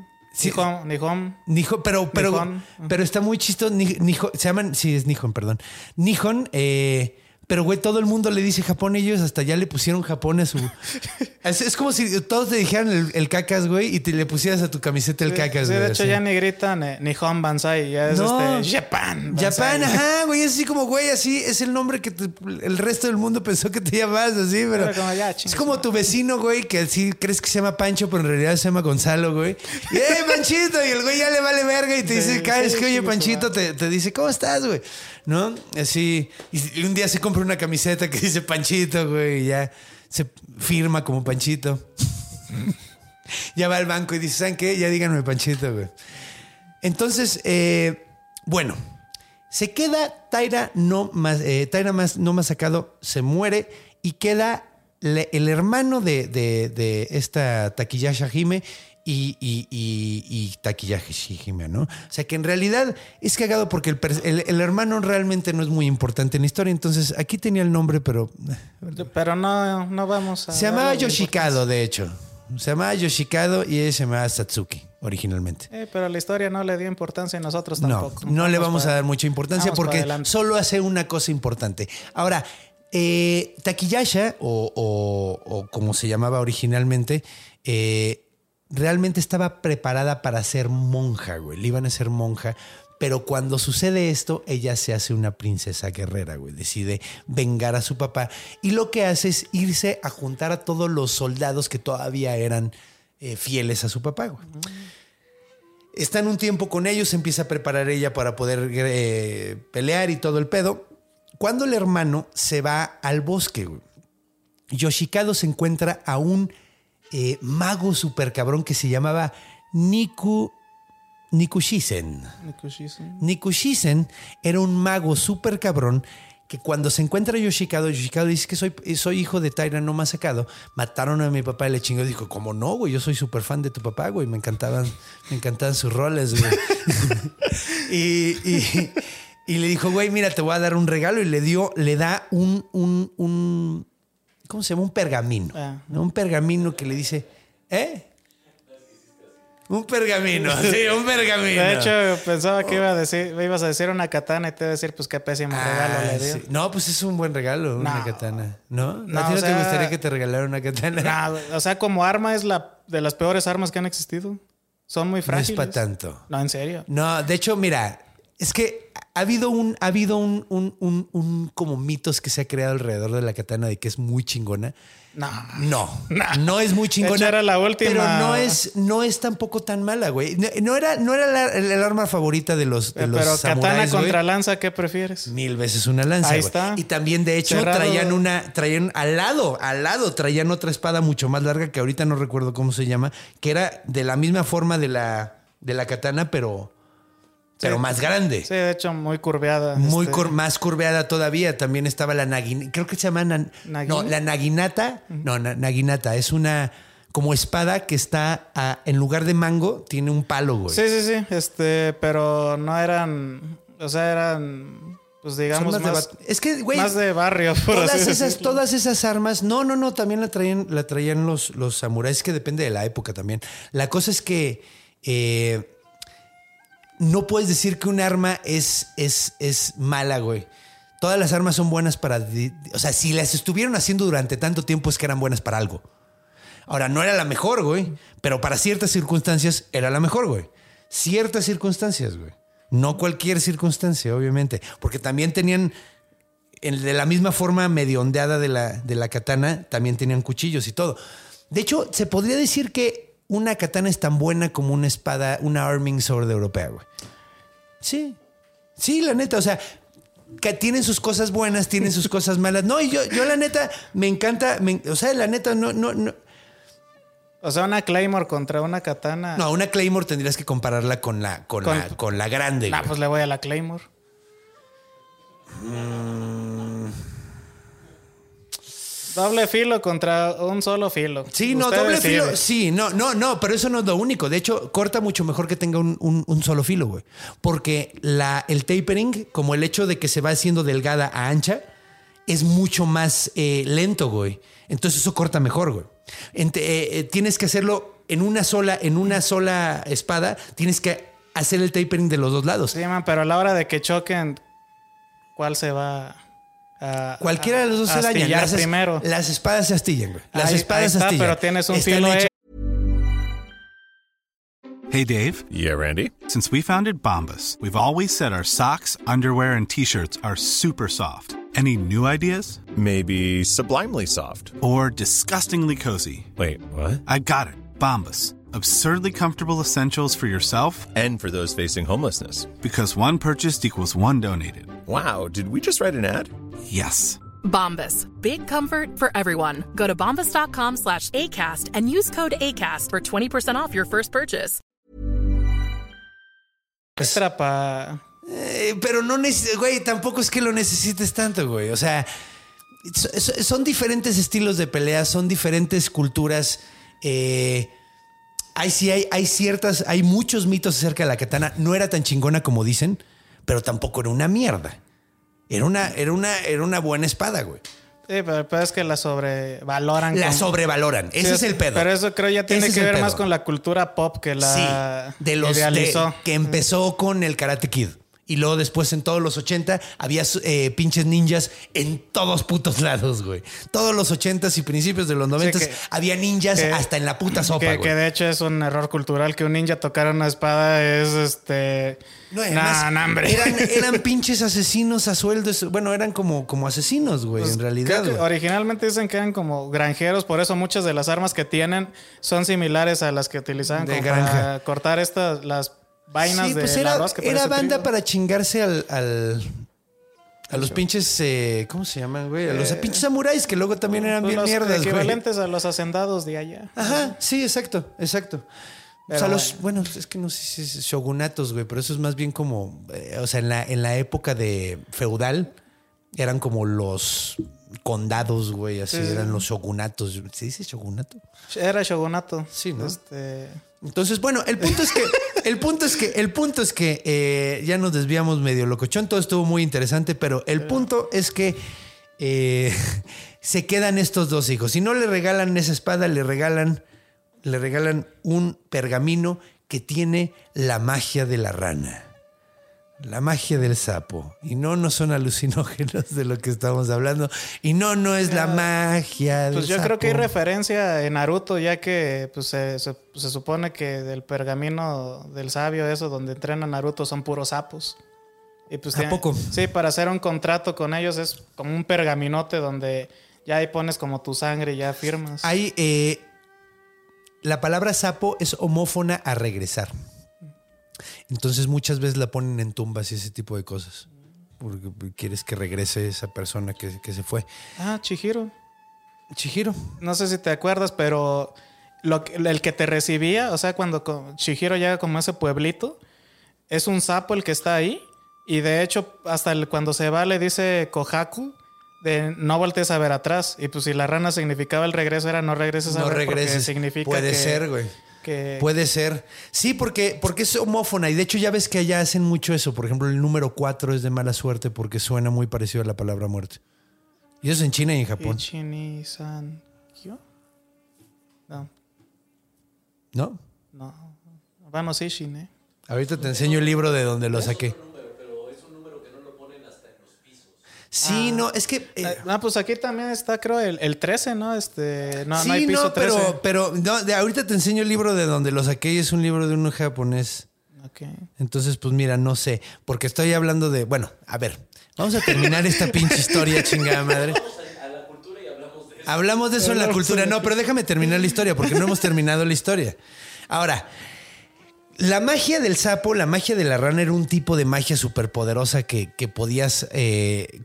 Nihon, Nihon. Nihon, pero, pero, Nihon. pero está muy chistoso. Ni- Nihon, se llaman, sí, es Nihon, perdón. Nihon, eh, pero güey, todo el mundo le dice Japón, ellos hasta ya le pusieron Japón a su. [LAUGHS] es, es como si todos te dijeran el, el cacas, güey, y te le pusieras a tu camiseta el cacas, güey. de hecho así. ya ni gritan eh, Nihon Bansai, ya es No. este Japan. Japan, Banzai. [LAUGHS] ajá, güey, es así como, güey, así es el nombre que te- el resto del mundo pensó que te llamas, así, pero, Pero como ya, es como tu vecino, güey, que así crees que se llama Pancho, pero en realidad se llama Gonzalo, güey. Y, [LAUGHS] ¡eh, Panchito! Y el güey ya le vale verga y te dice, cada vez que oye Panchito, te, te dice, ¿cómo estás, güey? ¿No? Así, y un día se compra una camiseta que dice Panchito, güey, y ya se firma como Panchito. ya va al banco y dice, ¿saben qué? Ya díganme Panchito. Entonces, eh, bueno, se queda Taira no más, eh, Taira más, no más sacado, se muere y queda el hermano de, de- de esta Taquillasha Hime y, y, y, y ¿no? O sea que en realidad es cagado porque el, el- el hermano realmente no es muy importante en la historia. Entonces aquí tenía el nombre, pero Pero no, no vamos a. se llamaba Yoshikado, de hecho. Se llamaba Yoshikado y ella se llamaba Satsuki originalmente. Eh, pero la historia no le dio importancia y nosotros No, tampoco. no le vamos a dar mucha importancia porque solo hace una cosa importante. Ahora, eh, Takiyasha, o, o- o como se llamaba originalmente, eh, realmente estaba preparada para ser monja, güey. Le iban a ser monja. Pero cuando sucede esto, ella se hace una princesa guerrera, güey. Decide vengar a su papá. Y lo que hace es irse a juntar a todos los soldados que todavía eran eh, fieles a su papá, güey. Está en un tiempo con ellos, empieza a preparar ella para poder eh, pelear y todo el pedo. Cuando el hermano se va al bosque, güey, Yoshikado se encuentra a un eh, mago super cabrón que se llamaba Niku, Nikushisen. Nikushisen. Nikushisen era un mago súper cabrón que cuando se encuentra Yoshikado, Yoshikado dice que soy, soy hijo de Taira no más sacado. Mataron a mi papá y le chingó. Dijo, como no, güey, yo soy súper fan de tu papá, güey. Me encantaban, me encantaban sus roles, güey. [LAUGHS] y, y- y le dijo, güey, mira, te voy a dar un regalo. Y le dio, le da un, un, un ¿cómo se llama? Un pergamino. Ah. ¿no? Un pergamino que le dice, ¿eh? Un pergamino, [LAUGHS] sí, un pergamino. De hecho, pensaba que iba a decir, me ibas a decir una katana y te iba a decir, pues qué pésimo regalo Ah, le dio. sí. No, pues es un buen regalo, una No. katana. ¿No? No, ¿A ti no o te gustaría que te regalaran una katana? Nah, o sea, como arma es la de las peores armas que han existido. Son muy no es frágiles. para tanto. No, en serio. No, de hecho, mira, es que ha habido un, ha habido un, un, un, un como mitos que se ha creado alrededor de la katana de que es muy chingona. No. No, [LAUGHS] no es muy chingona. era la última- Pero no es, no es tampoco tan mala, güey. No, no era, no era la- el, arma favorita de los, de los Pero katana samuráis, güey. contra lanza, ¿qué prefieres? Mil veces una lanza. Ahí güey. está. Y también, de hecho, Cerrado. traían una, traían al lado, al lado, traían otra espada mucho más larga que ahorita no recuerdo cómo se llama, que era de la misma forma de la, de la katana, pero, pero más grande. Sí, de hecho, muy curveada. Muy este, cur- más curveada todavía. También estaba la naginata. Creo que se llama. no, la naginata. No, na- naginata. Es una como espada que está a- en lugar de mango, tiene un palo, güey. Sí, sí, sí. Este, pero no eran. O sea, eran. Pues digamos más de más, es que, güey. más de barrio, por Todas así esas, decirlo. todas esas armas, no, no, no, también la traían, la traían los, los samuráis, que depende de la época también. La cosa es que eh, no puedes decir que un arma es, es, es mala, güey. Todas las armas son buenas para. O sea, si las estuvieron haciendo durante tanto tiempo es que eran buenas para algo. Ahora, no era la mejor, güey, pero para ciertas circunstancias era la mejor, güey. Ciertas circunstancias, güey. No cualquier circunstancia, obviamente. Porque también tenían, en- de la misma forma medio ondeada de la, de la katana, también tenían cuchillos y todo. De hecho, se podría decir que una katana es tan buena como una espada, una arming sword europea, güey. Sí. Sí, la neta, o sea, que tienen sus cosas buenas, tienen sus cosas malas. No, y yo, yo la neta, me encanta, me- o sea, la neta, no, no, no. O sea, una Claymore contra una katana. No, una Claymore tendrías que compararla con la, con Con- la, con la grande. Güey. pues le voy a la Claymore. Mm. Doble filo contra un solo filo. Sí, no, Usted doble decide. filo. Sí, no, no, no, pero eso no es lo único. De hecho, corta mucho mejor que tenga un, un- un solo filo, güey. Porque la, el tapering, como el hecho de que se va haciendo delgada a ancha, es mucho más eh, lento, güey. Entonces eso corta mejor, güey. Ent- eh, eh, tienes que hacerlo en una sola, en una sola espada, tienes que hacer el tapering de los dos lados. Sí, man, pero a la hora de que choquen, ¿cuál se va a. Cualquiera de los dos se dañan. Las, primero? las espadas se astillan, güey. Las Ahí- ahí espadas se astillan. pero tienes un filo hechas- Hey, Dave. Yeah, Randy. Since we founded Bombus, we've always said our socks, underwear, and t shirts are super soft. Any new ideas? Maybe sublimely soft. Or disgustingly cozy? Wait, what? I got it. Bombus. Absurdly comfortable essentials for yourself And for those facing homelessness. because one purchased equals one donated. Wow, did we just write an ad? Yes. Bombas. Big comfort for everyone. Go to bombas.com slash ACAST and use code ACAST for 20% off your first purchase. Extra para. Eh, pero no neces- güey, tampoco es que lo necesites tanto, güey. O sea, so- so- son diferentes estilos de pelea, son diferentes culturas. Eh, hay, sí, hay, hay ciertas, hay muchos mitos acerca de la katana. No era tan chingona como dicen, pero tampoco era una mierda. Era una, era una, era una buena espada, güey. Sí, pero el pedo es que la sobrevaloran. La con- sobrevaloran. Ese Sí, es el pedo. Pero eso creo ya tiene Ese que ver pedo. más con la cultura pop que la sí, de los de- que empezó con el Karate Kid. Y luego después en todos los 80 había eh, pinches ninjas en todos putos lados, güey. Todos los 80s y principios de los 90s que- había ninjas que- hasta en la puta sopa, que, güey. que de hecho es un error cultural que un ninja tocara una espada es este. No, Nah, nah, hombre. Eran, [LAUGHS] eran pinches asesinos a sueldos. Bueno, eran como, como asesinos, güey, Pues, en realidad. creo que güey. originalmente dicen que eran como granjeros, por eso muchas de las armas que tienen son similares a las que utilizaban De como granja. para cortar estas las vainas Sí, de pues era, arroz que era banda para chingarse al, al- a los pinches, eh, ¿cómo se llaman, güey? A los pinches samuráis que luego también eran bien los mierdas, güey. equivalentes a los hacendados de allá. Ajá, sí, exacto, exacto. o sea, los, bueno, es que no sé si es shogunatos, güey, pero eso es más bien como, eh, o sea, en la, en la época de feudal eran como los condados, güey, así Sí, sí. eran los shogunatos. ¿Se dice shogunato? Era shogunato. Sí, ¿no? Este, Entonces, bueno, el punto es que, [LAUGHS] el punto es que, el punto es que eh, ya nos desviamos medio locochón, todo estuvo muy interesante, pero el punto es que eh, [LAUGHS] se quedan estos dos hijos. Si no le regalan esa espada, le regalan, le regalan un pergamino que tiene la magia de la rana. La magia del sapo. Y no, no son alucinógenos de lo que estamos hablando. Y no, no es la magia del Pues yo creo que hay referencia en Naruto, ya que pues, se, se- se supone que del pergamino del sabio, eso donde entrena Naruto, son puros sapos. Y pues ¿A tiene- poco? Sí, para hacer un contrato con ellos es como un pergaminote donde ya ahí pones como tu sangre y ya firmas. Hay. eh, la palabra sapo es homófona a regresar. Entonces muchas veces la ponen en tumbas y ese tipo de cosas. Porque quieres que regrese esa persona que, que se fue. Ah, Chihiro. Chihiro. No sé si te acuerdas, pero lo el que te recibía, o sea, cuando Chihiro llega como a ese pueblito, es un sapo el que está ahí. Y de hecho, hasta el- cuando se va le dice Kohaku de no voltees a ver atrás. Y pues si la rana significaba el regreso, era no regreses a No ver porque regreses. significa Puede que- ser, güey. Que- Puede ser. Sí, porque, porque es homófona. Y de hecho ya ves que allá hacen mucho eso. Por ejemplo, el número 4 es de mala suerte porque suena muy parecido a la palabra muerte. Y eso es en China y en Japón. Kyo? No, ¿No? no. Bueno, sí, Shin, ¿eh? Ahorita te enseño el libro de donde lo saqué. Sí, no, es que... eh, Ah, pues aquí también está, creo, el, el 13, ¿no? Este, no, sí, no hay piso no, 13. pero, pero no, de ahorita te enseño el libro de donde lo saqué y es un libro de un japonés. Ok. Entonces, pues mira, no sé, porque estoy hablando de, bueno, a ver, vamos a terminar esta pinche historia, chingada madre. Hablamos de eso en la cultura, no, pero déjame terminar la historia, porque no hemos terminado la historia. Ahora, la magia del sapo, la magia de la rana era un tipo de magia superpoderosa que, que podías eh,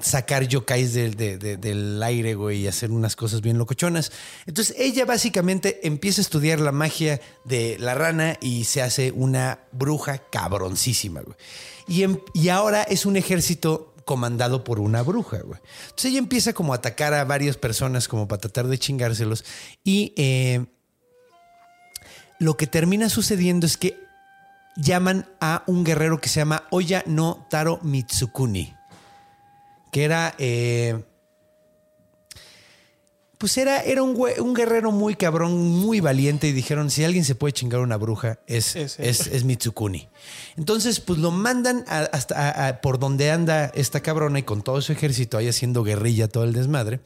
sacar yokais del, de- de- del aire, güey, y hacer unas cosas bien locochonas. Entonces ella básicamente empieza a estudiar la magia de la rana y se hace una bruja cabroncísima, güey. Y, em- y ahora es un ejército comandado por una bruja, güey. Entonces ella empieza como a atacar a varias personas como para tratar de chingárselos y... eh, lo que termina sucediendo es que llaman a un guerrero que se llama Oya no Taro Mitsukuni, que era, eh, pues era, era un, un guerrero muy cabrón, muy valiente y dijeron, si alguien se puede chingar una bruja, es, Es es, es Mitsukuni. Entonces, pues lo mandan a- hasta a- a- por donde anda esta cabrona y con todo su ejército ahí haciendo guerrilla todo el desmadre.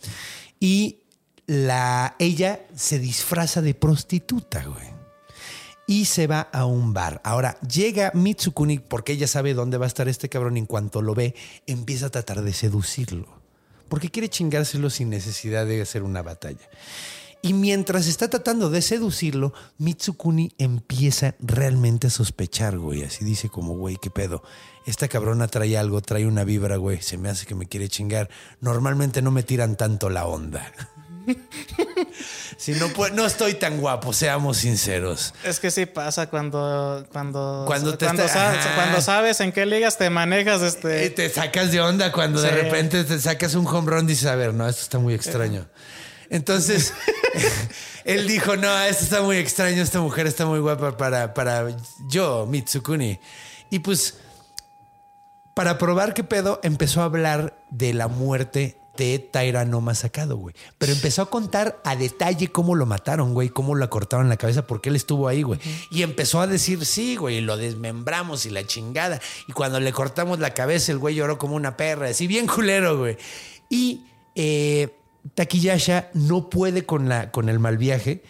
Y la, ella se disfraza de prostituta, güey y se va a un bar. Ahora llega Mitsukuni porque ella sabe dónde va a estar este cabrón y en cuanto lo ve empieza a tratar de seducirlo. Porque quiere chingárselo sin necesidad de hacer una batalla. Y mientras está tratando de seducirlo, Mitsukuni empieza realmente a sospechar, güey. Así dice como, güey, ¿qué pedo? Esta cabrona trae algo, trae una vibra, güey. Se me hace que me quiere chingar. Normalmente no me tiran tanto la onda. [LAUGHS] si no, pues, no estoy tan guapo, seamos sinceros. Es que sí pasa cuando cuando Cuando te cuando, está- sabes en qué ligas te manejas este te sacas de onda cuando de repente te sacas un home run y dices, a ver, no, esto está muy extraño. Entonces, [LAUGHS] [LAUGHS] él dijo, no, esto está muy extraño, esta mujer está muy guapa para, para yo, Mitsukuni. Y pues, para probar qué pedo, empezó a hablar de la muerte no Masakado, güey. Pero empezó a contar a detalle cómo lo mataron, güey, cómo lo cortaron la cabeza, porque él estuvo ahí, güey. Y empezó a decir, sí, güey, lo desmembramos y la chingada. Y cuando le cortamos la cabeza, el güey lloró como una perra, así bien culero, güey. Y eh, Takiyasha no puede con, la, con el mal viaje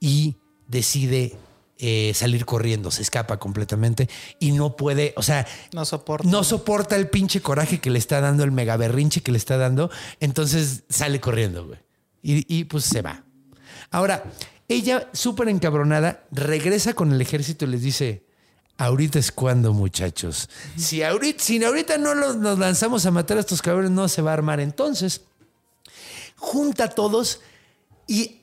y decide eh, salir corriendo, se escapa completamente y no puede, o sea, no soporta. no soporta el pinche coraje que le está dando, el mega berrinche que le está dando, entonces sale corriendo, güey. Y, y, pues se va. Ahora, ella, súper encabronada, regresa con el ejército y les dice, ahorita es cuando, muchachos. Si ahorita, si ahorita no los- nos lanzamos a matar a estos cabrones, no se va a armar. Entonces, junta a todos y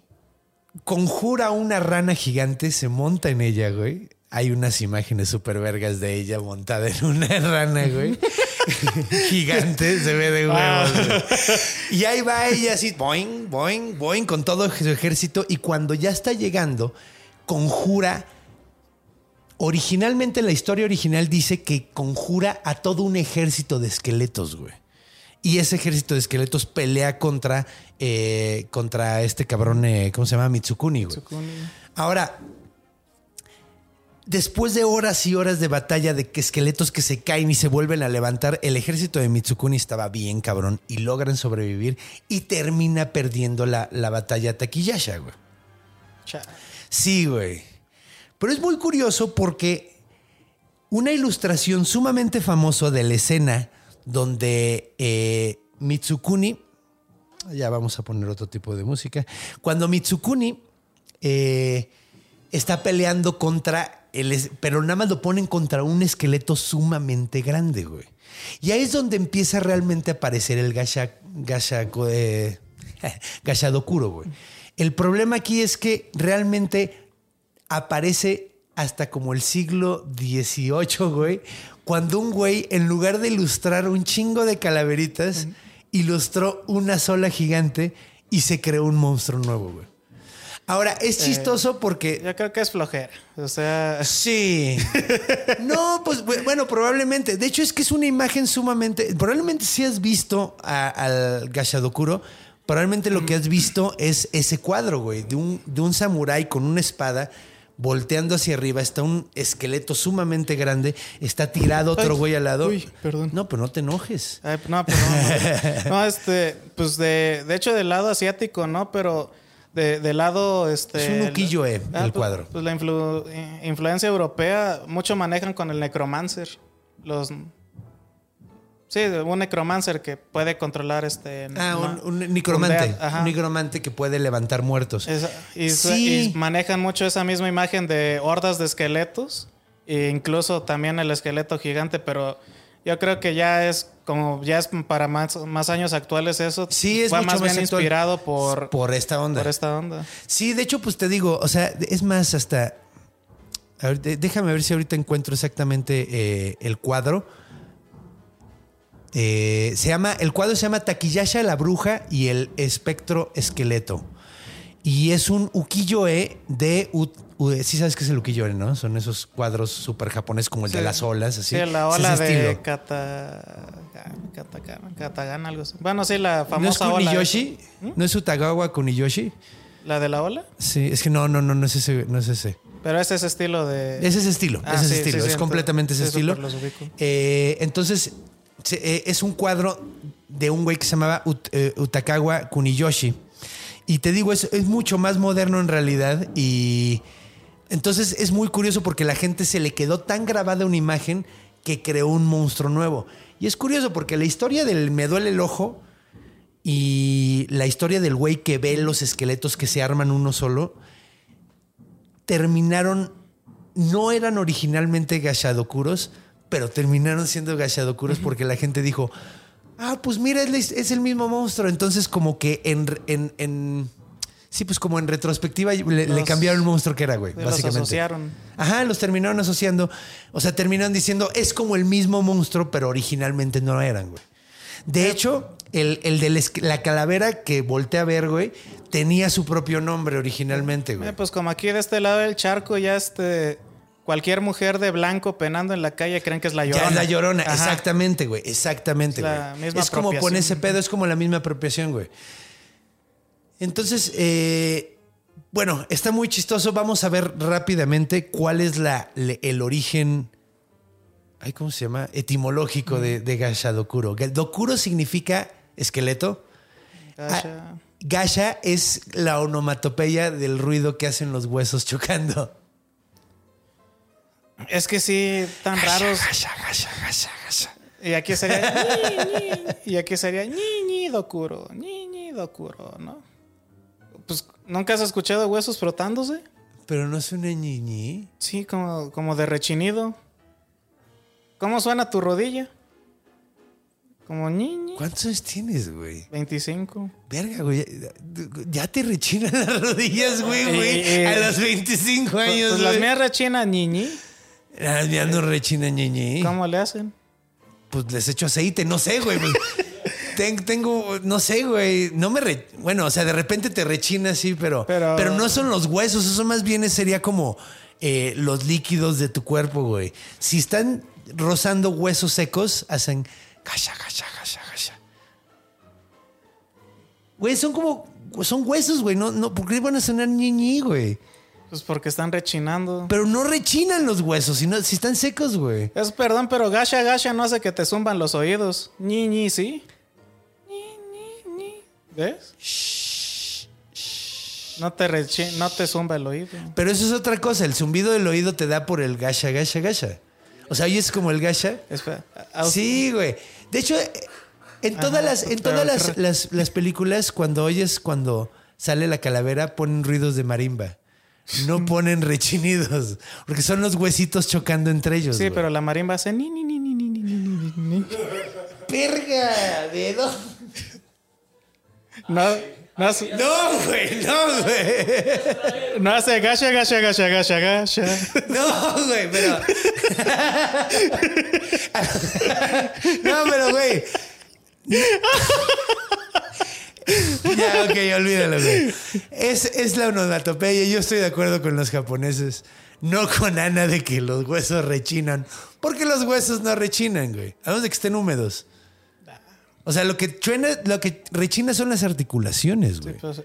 conjura una rana gigante, se monta en ella, güey. Hay unas imágenes súper vergas de ella montada en una [LAUGHS] rana, güey. [LAUGHS] Gigante, se ve de huevos. güey. Y ahí va ella así, boing, boing, boing, con todo su ejército. Y cuando ya está llegando, conjura. Originalmente la historia original dice que conjura a todo un ejército de esqueletos, güey. Y ese ejército de esqueletos pelea contra, eh, contra este cabrón, eh, ¿cómo se llama? Mitsukuni, güey. Tsukuni. Ahora, Después de horas y horas de batalla de que esqueletos que se caen y se vuelven a levantar, el ejército de Mitsukuni estaba bien cabrón y logran sobrevivir y termina perdiendo la, la batalla Takiyasha, güey. Cha- Sí, güey. Pero es muy curioso porque una ilustración sumamente famosa de la escena donde eh, Mitsukuni, ya vamos a poner otro tipo de música, cuando Mitsukuni eh, está peleando contra el, pero nada más lo ponen contra un esqueleto sumamente grande, güey. Y ahí es donde empieza realmente a aparecer el Gasha, Gasha, eh, [LAUGHS] Gashadokuro, güey. El problema aquí es que realmente aparece hasta como el siglo XVIII, güey, cuando un güey, en lugar de ilustrar un chingo de calaveritas, ilustró una sola gigante y se creó un monstruo nuevo, güey. Ahora, es chistoso porque... Yo creo que es flojera. O sea, Sí. [LAUGHS] No, pues bu- bueno, probablemente. De hecho, es que es una imagen sumamente. Probablemente si has visto a- al Gashadokuro, probablemente lo que has visto es ese cuadro, güey, de un, de un samurái con una espada volteando hacia arriba. Está un esqueleto sumamente grande. Está tirado otro Ay, güey al lado. uy, perdón. No, pero no te enojes. Ay, no, perdón. [LAUGHS] No, este, pues de, de hecho del lado asiático, ¿no? Pero de, del lado, este... Es un ukiyo-e, el pues- cuadro. Pues la influ- eh, influencia europea, mucho manejan con el necromancer. Los... Sí, un necromancer que puede controlar este... Ah, un, un necromante. ajá. Un necromante que puede levantar muertos. Y, Sí. y manejan mucho esa misma imagen de hordas de esqueletos. E incluso también el esqueleto gigante, pero yo creo que ya es como ya es para más, más años actuales eso. Sí, es fue mucho más bien actual. inspirado por, por esta onda. por esta onda. Sí, de hecho, pues te digo, o sea, es más, hasta. a ver, déjame ver si ahorita encuentro exactamente eh, el cuadro. Eh, se llama, el cuadro se llama Takiyasha la bruja y el espectro esqueleto. Y es un ukiyo-e de. u- u- sí sabes qué es el ukiyo-e, ¿no? Son esos cuadros súper japoneses como el de las olas, así. Sí, la ola de. Kata, Katagana, Katagana, algo así. Bueno, sí, la ¿No es famosa ola. Kuniyoshi? ¿No es Utagawa Kuniyoshi? ¿La de la ola? Sí, es que no, no, no, no es ese. No es ese. Pero es ese estilo de... Es ese estilo, Ah, es ese sí, estilo, sí, es sí, completamente ese estilo. Eh, entonces, es un cuadro de un güey que se llamaba eh, Utakawa Kuniyoshi. Y te digo, es, es mucho más moderno en realidad. Y entonces es muy curioso porque la gente se le quedó tan grabada una imagen que creó un monstruo nuevo. Y es curioso porque la historia del Me duele el ojo y la historia del güey que ve los esqueletos que se arman uno solo terminaron, no eran originalmente Gashadokuros, pero terminaron siendo Gashadokuros porque la gente dijo, ah, pues mira, es, el mismo monstruo. Entonces como que en... en- en- sí, pues como en retrospectiva le, le Los- cambiaron el monstruo que era, güey, Los básicamente. asociaron. Ajá, los terminaron asociando. O sea, terminaron diciendo, es como el mismo monstruo, pero originalmente no lo eran, güey. De hecho, el, el de la calavera que voltea a ver, güey, tenía su propio nombre originalmente, güey. Eh, pues como aquí de este lado del charco ya este cualquier mujer de blanco penando en la calle creen que es la Ya llorona. es la llorona, Ajá. exactamente, güey. Exactamente, güey. Es como con ese pedo, es como la misma apropiación, güey. Entonces, eh, bueno, está muy chistoso. Vamos a ver rápidamente cuál es la, el origen. Ay, ¿cómo se llama? Etimológico de, de Gasha Dokuro. Dokuro significa esqueleto. Gasha. Ah, Gasha es la onomatopeya del ruido que hacen los huesos [LAUGHS] chocando. Es que sí, tan raros. Y aquí sería y aquí sería ñi, ñi, dokuro, dokuro, ¿no? Pues nunca has escuchado huesos frotándose? Pero no suena ñiñi. Sí, como, como de rechinido. ¿Cómo suena tu rodilla? Como ñi, ñi. ¿Cuántos años tienes, güey? 25. Verga, güey. Ya, te rechinan las rodillas, güey, güey. Eh, eh, a los 25 Pues, años, pues las mías rechinan ñi, ñi. Las mías no rechinan, ñeñe. ¿Cómo le hacen? Pues les echo aceite, no sé, güey. pues, [LAUGHS] ten- tengo, no sé, güey. No me re- Bueno, o sea, de repente te rechina así, pero, pero, Pero- no son los huesos. Eso más bien sería como eh, los líquidos de tu cuerpo, güey. Si están rozando huesos secos, hacen gasha, gasha, gasha, gasha. Güey, son como. Son huesos, güey. No, no, ¿Por qué van a sonar ñiñi, güey? Pues porque están rechinando. Pero no rechinan los huesos, sino si están secos, güey. Es perdón, pero gasha gasha no hace que te zumban los oídos. Ñi, ñi, ¿sí? Ñi, ñi, ñi. ¿Ves? No te, rechi- no te zumba el oído. Pero eso es otra cosa. El zumbido del oído te da por el gasha, gasha, gasha. O sea, es como el gasha. Espera, a- Sí, güey. De hecho, eh, en todas las, en todas las, las, las películas, cuando oyes cuando sale la calavera, ponen ruidos de marimba no ponen rechinidos, porque son los huesitos chocando entre ellos. Sí, pero la marimba hace ni, ni, ni, ni, ni, ni, ni, ni. ¡Perga! ¿De dónde? No, no, hace- No, güey, no, güey. no hace gacha, gacha, gacha, gacha, gacha. No, güey, pero. No, pero, güey. [LAUGHS] Ya, ok, olvídalo, güey. Es, es la onomatopeya. Yo estoy de acuerdo con los japoneses. No con Ana de que los huesos rechinan. Porque los huesos no rechinan, güey. A menos de que estén húmedos. O sea, lo que truena, lo que rechina son las articulaciones, güey. Pues,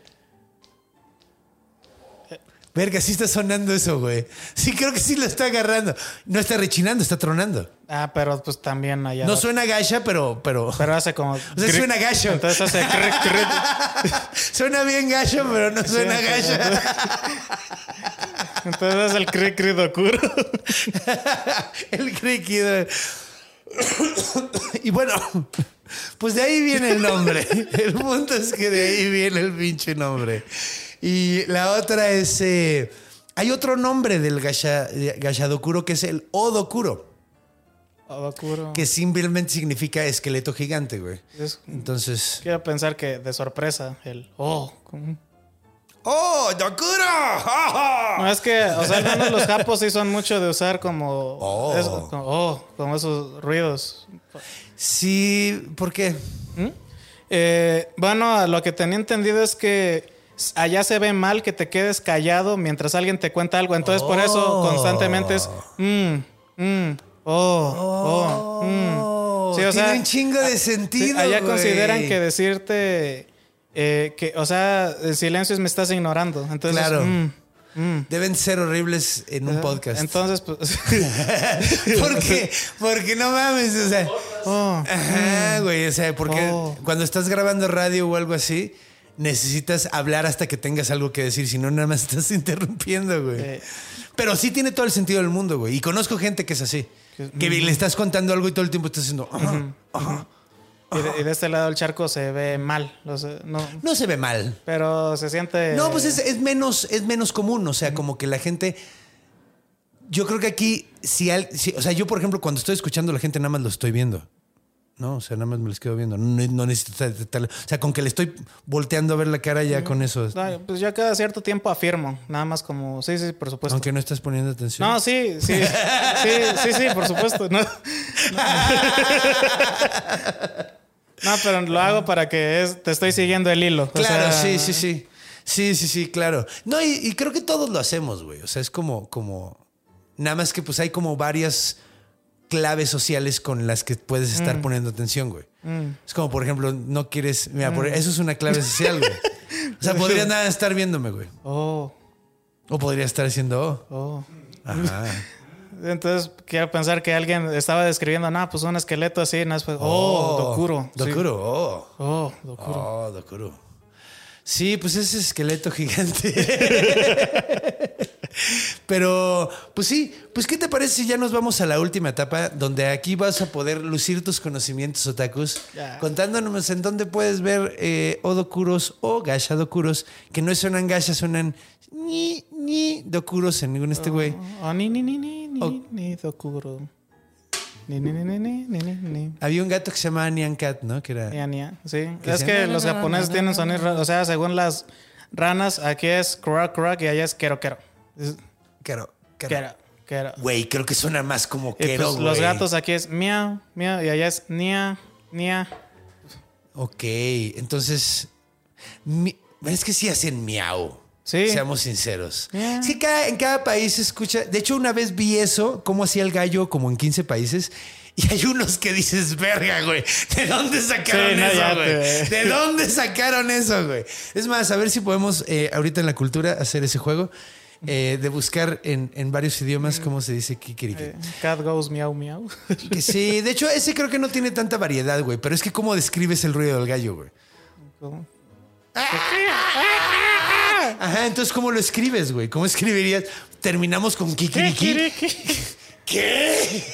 Verga, sí está sonando eso, güey. Sí, creo que sí lo está agarrando. No está rechinando, está tronando. ah, pero pues también allá. No suena gacha, pero. pero Pero hace como. [LAUGHS] o sea, suena gacho. Entonces hace cric, cric. [LAUGHS] suena bien gacho, pero no suena Sí, gacha. [LAUGHS] Entonces hace el cric, cric oscuro. el criquido. [COUGHS] y bueno, pues de ahí viene el nombre. El punto es que de ahí viene el pinche nombre. Y la otra es. eh, hay otro nombre del gasha, gashadokuro que es el odokuro. Oscuro. Que simplemente significa esqueleto gigante, güey. Es- Entonces. Quiero pensar que de sorpresa, el. Oh. como- ¡Oh, Dokuro! No, es que, o sea, menos los japos sí son mucho de usar como. Oh. como, oh, como esos ruidos. Sí, ¿por qué? Eh, bueno, lo que tenía entendido es que allá se ve mal que te quedes callado mientras alguien te cuenta algo. Entonces, por eso Oh. constantemente es. Mm, mm, oh, oh, mm. Sí, o tiene sea, un chingo de sí, sentido. allá güey. consideran que decirte. eh, que, o sea, el silencio es me estás ignorando. Entonces, Claro. mm, mm. Deben ser horribles en un podcast. Entonces, pues. [LAUGHS] [LAUGHS] ¿Por qué? Porque no mames, o sea. oh, Ajá, güey, o sea, porque Oh. cuando estás grabando radio o algo así, necesitas hablar hasta que tengas algo que decir, si no, nada más [LAUGHS] estás interrumpiendo, güey. Eh. Pero sí tiene todo el sentido del mundo, güey. Y conozco gente que es así. Que le estás contando algo y todo el tiempo estás haciendo. Y, de, y de este lado del charco se ve mal. no, No se ve mal. pero se siente. No, pues es, es menos, es menos común. O sea, como que la gente. Yo creo que aquí, si, al- si- O sea, yo, por ejemplo, cuando estoy escuchando a la gente, nada más lo estoy viendo. No, o sea, nada más me les quedo viendo. No, no necesito O sea, con que le estoy volteando a ver la cara ya con eso. No, pues yo cada cierto tiempo afirmo, nada más como, sí, sí, por supuesto. Aunque no estás poniendo atención. No, sí, sí, sí, sí, sí, por supuesto. No, No, pero lo hago para que es, te estoy siguiendo el hilo. o Claro, sea, sí, sí, sí. Sí, sí, sí, claro. No, y, y creo que todos lo hacemos, güey. O sea, es como, como. Nada más que pues hay como varias claves sociales con las que puedes Mm. estar poniendo atención, güey. Es como, por ejemplo, no quieres. Mira, por- eso es una clave social, güey. O sea, [LAUGHS] podrías nada estar viéndome, güey. Oh, O podría estar haciendo. Oh. oh. Ajá. [LAUGHS] Entonces quiero pensar que alguien estaba describiendo, no, pues un esqueleto así, no, después, oh, Dokuro. sí. Dokuro, oh. Oh, Dokuro. Oh, Dokuro. Sí, pues ese esqueleto gigante. [LAUGHS] Pero, pues sí, pues ¿qué te parece si ya nos vamos a la última etapa donde aquí vas a poder lucir tus conocimientos otakus contándonos en dónde puedes ver eh, odokuros o gasha dokuros que no suenan gasha, suenan ni ni dokuros en ningún este güey. Oh, ni, ni, ni, ni, ni, Oh. ni, Dokuro. Ni, ni, ni, ni, ni, ni, ni, ni. Había un gato que se llamaba Nyan Cat, ¿no? Que era Nia, nia, Sí, Que es que los japoneses tienen sonidos. O sea, según las ranas, aquí es crack, crack y allá es quero, quero. Es Quero, quero. Quero. Güey, creo que suena más como Y quero, pues, los güey. gatos aquí es miau, miau y allá es nia, nia. Ok, entonces. mi- es que sí hacen miau. Sí. Seamos sinceros. Miau. Es que cada- en cada país se escucha. De hecho, una vez vi eso, cómo hacía el gallo, como en 15 países. Y hay unos que dices, verga, güey. ¿De dónde sacaron Sí, no, eso, güey? ¿De dónde sacaron eso, güey? Es más, a ver si podemos, eh, ahorita en la cultura, hacer ese juego. Eh, de buscar en, en varios idiomas cómo se dice kikiriki. Eh, cat goes miau miau. Que sí, de hecho, ese creo que no tiene tanta variedad, güey. Pero es que cómo describes el ruido del gallo, güey. ¿Cómo? Ajá, entonces, ¿cómo lo escribes, güey? ¿Cómo escribirías? Terminamos con kikiriki. ¿Qué?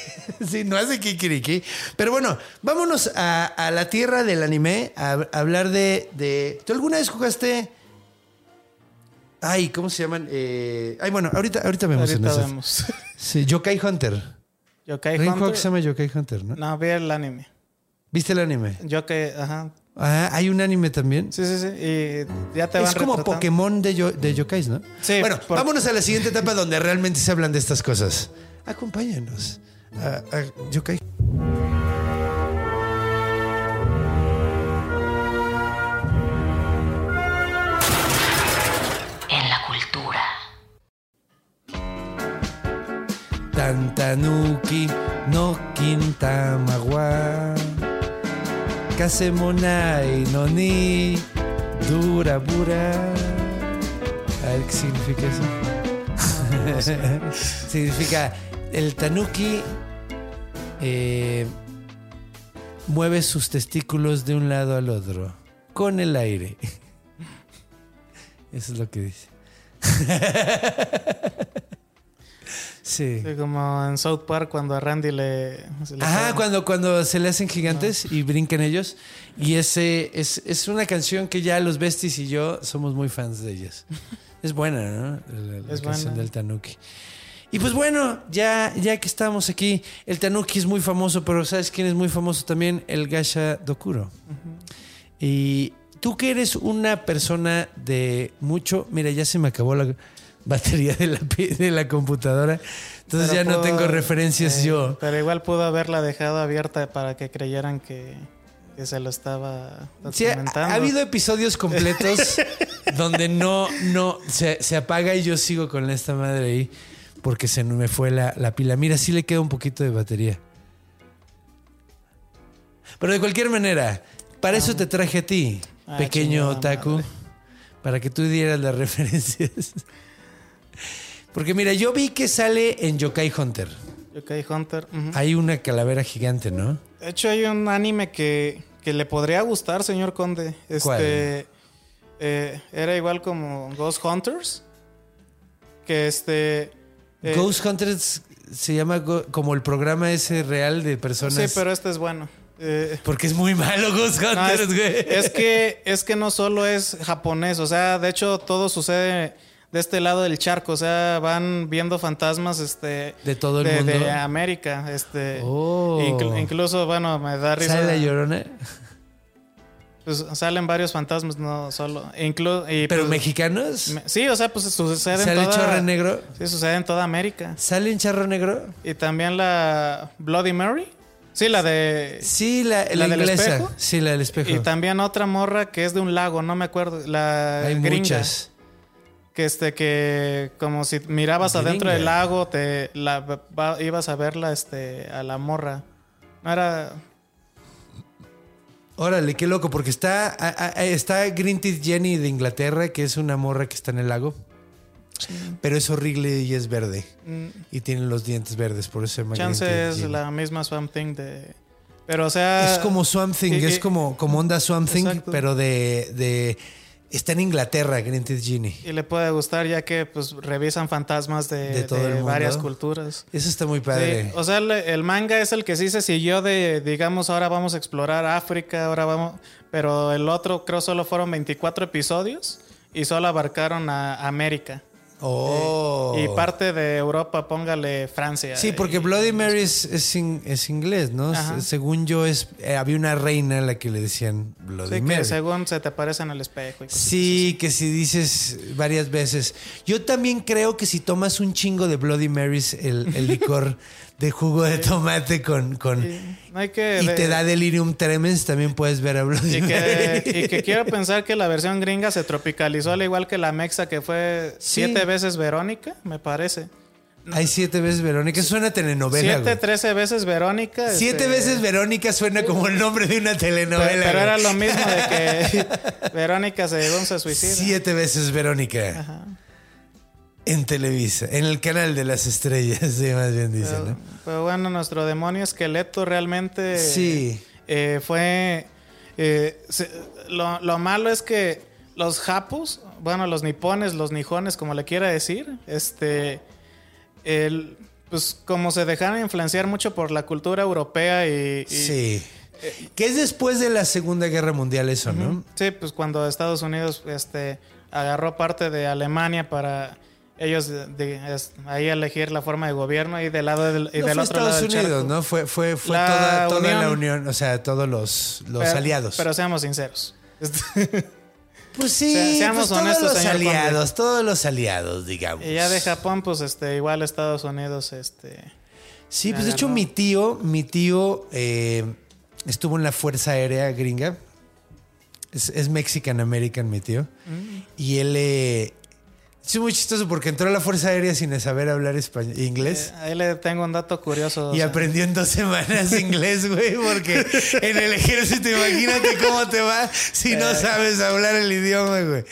Sí, no hace kikiriki. Pero bueno, vámonos a, a la tierra del anime a, a hablar de, de- ¿Tú alguna vez jugaste? Ay, ¿cómo se llaman? Eh, Ay, bueno, ahorita, ahorita vemos en Ahorita vemos. [LAUGHS] Sí, Yokai Hunter. Yokai Hay un juego que Hunter. se llama Yokai Hunter, ¿no? No, vi el anime. ¿Viste el anime? Yokai, ajá. Ah, hay un anime también. Sí, sí, sí. Y ya te van Es como retratando. Pokémon de, yo- de yokais, ¿no? Sí, Bueno, por- vámonos a la siguiente etapa donde realmente se hablan de estas cosas. Acompáñanos a, a yokai. Tantanuki no kintamawa. Kasemonai no ni durabura. A ver qué significa eso. [LAUGHS] significa el tanuki eh, mueve sus testículos de un lado al otro con el aire. [LAUGHS] Eso es lo que dice. [LAUGHS] sí. Sí, como en South Park cuando a Randy le... Ajá, cuando, cuando se le hacen gigantes y brincan ellos. Y ese es, es una canción que ya los Besties y yo somos muy fans de ellas. [LAUGHS] Es buena, ¿no? La, la Es canción buena. del Tanuki. Y pues bueno, ya, ya que estamos aquí, el Tanuki es muy famoso, pero ¿sabes quién es muy famoso también? El Gasha Dokuro. Y tú que eres una persona de mucho... Mira, ya se me acabó la batería de la, de la computadora. Entonces Pero ya no tengo referencias eh, yo. Pero igual pudo haberla dejado abierta para que creyeran que, que se lo estaba Sí, ha, habido episodios completos [LAUGHS] donde no, no, se, se apaga y yo sigo con esta madre ahí porque se me fue la, la pila. Mira, sí le queda un poquito de batería. Pero de cualquier manera, para eso te traje a ti, Ah, pequeño otaku, madre. para que tú dieras las [LAUGHS] referencias. Porque mira, yo vi que sale en Yokai Hunter. Yokai Hunter. Hay una calavera gigante, ¿no? De hecho, hay un anime que, que le podría gustar, señor Conde. ¿Cuál? Este eh, era igual como Ghost Hunters. Que este. eh, Ghost Hunters se llama como el programa ese real de personas. Sí, pero este es bueno. Eh, Porque es muy malo Ghost no, Hunters, es, güey. es que es que no solo es japonés, o sea, de hecho todo sucede de este lado del charco, o sea, van viendo fantasmas este De todo el de, mundo. de América, este Oh. inclu- incluso bueno, me da risa. ¿Sale la llorona? Pues salen varios fantasmas, no solo inclu- y, ¿Pero pues, mexicanos? me- Sí, o sea, pues sucede en ¿Sale toda Chorro Negro? Sí, sucede en toda América. ¿Sale en Charro Negro? Y también la Bloody Mary. Sí, la de Sí, la, la ¿La del inglesa. espejo? Sí, la del espejo. y también otra morra que es de un lago, no me acuerdo, la Hay gringa. muchas. Que este que como si mirabas adentro del lago, te la va- ibas a verla este a la morra. No era Órale, qué loco, porque está, a- a- está Green Teeth Jenny de Inglaterra, que es una morra que está en el lago. Pero es horrible y es verde. Y tiene los dientes verdes, por eso se llama mm, chance es Jenny. la misma Swamp Thing de pero o sea Es como Swamp Thing, y- es como, como onda Swamp Thing, Exacto. pero de, de... Está en Inglaterra, Teeth Jenny. y le puede gustar ya que pues revisan fantasmas de, De todo de el mundo. varias culturas. Eso está muy padre. Sí, o sea, le- el manga es el que sí se siguió de, digamos, ahora vamos a explorar África, ahora vamos, pero el otro creo solo fueron 24 episodios y solo abarcaron a América. Oh. Y parte de Europa, póngale Francia. Sí, porque Y- Bloody Mary es, es, in- es inglés, ¿no? Ajá. Según yo, es eh, había una reina a la que le decían Bloody Sí, Mary. que según se te aparece en el espejo. y Sí, que si dices varias veces. Yo también creo que si tomas un chingo de Bloody Marys, el, el licor [LAUGHS] de jugo de tomate con... con. Sí, No hay que... y te da delirium tremens, también puedes ver a Bloody y Mary. que, [LAUGHS] y que quiero pensar que la versión gringa se tropicalizó al igual que la mexa que fue Sí. siete veces Verónica, me parece. Hay siete veces Verónica. Suena a telenovela, Siete, güey. trece veces Verónica. Siete este, veces Verónica suena como el nombre de una telenovela. pero era lo mismo de que [LAUGHS] Verónica se llegó a un suicidio. Siete veces Verónica. En Televisa, en el canal de las estrellas, [LAUGHS] sí, más bien dicen, Pero, ¿no? pero bueno, nuestro demonio esqueleto realmente Sí. eh, fue... eh, se- lo, lo malo es que los japos, bueno, los nipones, los nijones, como le quiera decir, este... El, pues como se dejaron influenciar mucho por la cultura europea y... y- Sí. Que es después de la Segunda Guerra Mundial eso, ¿no? Sí, pues cuando Estados Unidos este, agarró parte de Alemania para ellos de- de- ahí elegir la forma de gobierno y del lado del, y No del fue otro lado Estados del Unidos. ¿no? Fue, fue, fue La toda, toda la Unión. O sea, todos los, los Pero- aliados. Pero seamos sinceros. [LAUGHS] Pues sí, se- seamos pues todos honestos, los señor Conde. aliados, todos los aliados, digamos. y ya de Japón, pues este, igual Estados Unidos, este. Sí, pues de hecho mi tío, mi tío eh, estuvo en la Fuerza Aérea Gringa. Es, es Mexican American, mi tío. Mm. Y él eh, es muy chistoso porque entró a la Fuerza Aérea sin saber hablar español, inglés. eh, ahí le tengo un dato curioso. Y sea, aprendió en dos semanas [LAUGHS] inglés, güey, porque en el ejército, imagínate cómo te va si Eh. no sabes hablar el idioma, güey.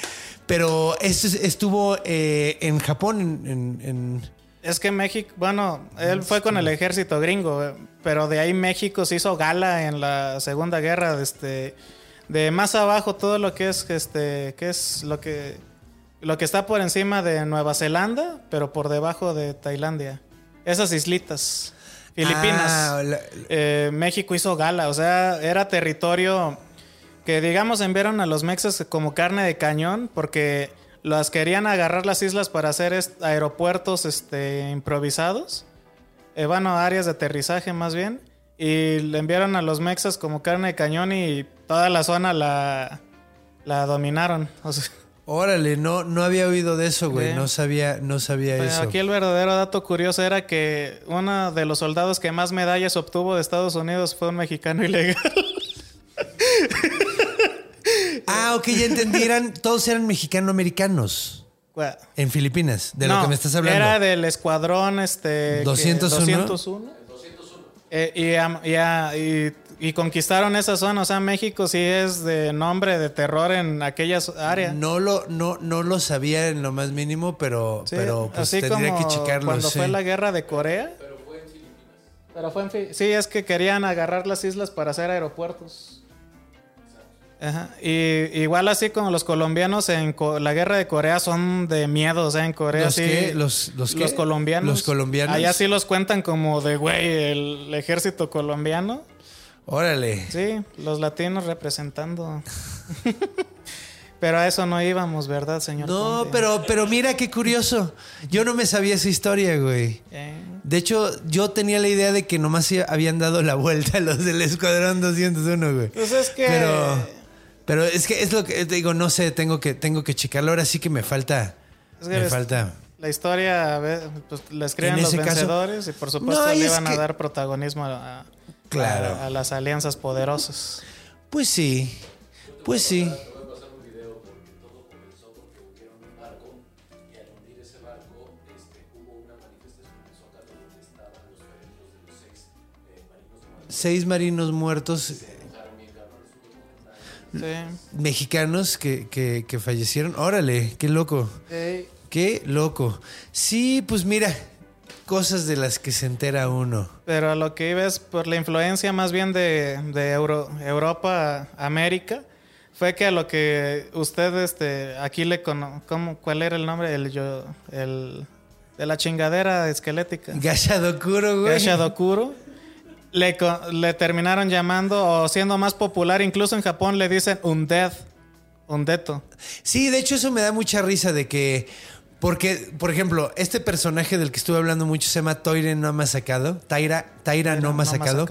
Pero esto es- estuvo eh, en Japón, en, Es que México, bueno, él fue con el ejército gringo, eh, pero de ahí México se hizo gala en la Segunda Guerra, este, de más abajo todo lo que es, este, que es lo que, lo que está por encima de Nueva Zelanda, pero por debajo de Tailandia, esas islitas, Filipinas. Ah, la- Eh, México hizo gala, o sea, era territorio que digamos enviaron a los mexas como carne de cañón porque las querían agarrar las islas para hacer aeropuertos este, improvisados, eh, bueno, áreas de aterrizaje más bien, y le enviaron a los mexas como carne de cañón y toda la zona la, la dominaron. O sea, Órale, no, no había oído de eso, güey. Sí. No sabía, no sabía Pero eso. aquí el verdadero dato curioso era que uno de los soldados que más medallas obtuvo de Estados Unidos fue un mexicano [LAUGHS] ilegal. Ah, ok, ya entendí. Eran, todos eran mexicano-americanos en Filipinas, de lo que me estás hablando. Era del escuadrón este que- 201. 201. Eh, y, am- y a- y- y conquistaron esa zona. O sea, México sí es de nombre de terror en aquellas áreas. No lo, no, no lo sabía en lo más mínimo, pero, Sí, pero pues así tendría como que checarlo. cuando sí. fue la guerra de Corea. Pero fue en Filipinas. Pero fue en Fi- Sí, es que querían agarrar las islas para hacer aeropuertos. Ajá. Y igual así como los colombianos en co- la guerra de Corea son de miedo, o sea, en Corea ¿Los sí. qué? ¿Los- los qué? colombianos. ¿Los colombianos? Allá sí los cuentan como de, güey, el ejército colombiano. Órale. Sí, los latinos representando. [LAUGHS] Pero a eso no íbamos, ¿verdad, señor? No, Conde? pero, pero mira qué curioso. Yo no me sabía esa historia, güey. Eh, De hecho, yo tenía la idea de que nomás habían dado la vuelta [LAUGHS] los del Escuadrón 201, güey. Pues es que. Pero, pero es que es lo que te digo, no sé, tengo que, tengo que checarlo. Ahora sí que me falta. Es que me es- falta. La historia, pues la escriben En los caso- vencedores y por supuesto No, le iban a dar protagonismo a, Claro. a- a las alianzas poderosas. Pues sí. Pues sí. Seis marinos muertos Sí. mexicanos que, que- que fallecieron. Órale, qué loco. Qué loco. Sí, pues mira, cosas de las que se entera uno. pero a lo que iba es por la influencia más bien de, de Euro- Europa a América. Fue que a lo que usted, este, aquí le cono ¿cómo, ¿cuál era el nombre? El, yo, el de la chingadera esquelética. Gashadokuro, güey. Gashadokuro. Le, le terminaron llamando o siendo más popular, incluso en Japón le dicen undead, undeto. Sí, de hecho eso me da mucha risa de que... Porque, por ejemplo, este personaje del que estuve hablando mucho se llama Toire no Masacado. Taira, Taira no no Masacado.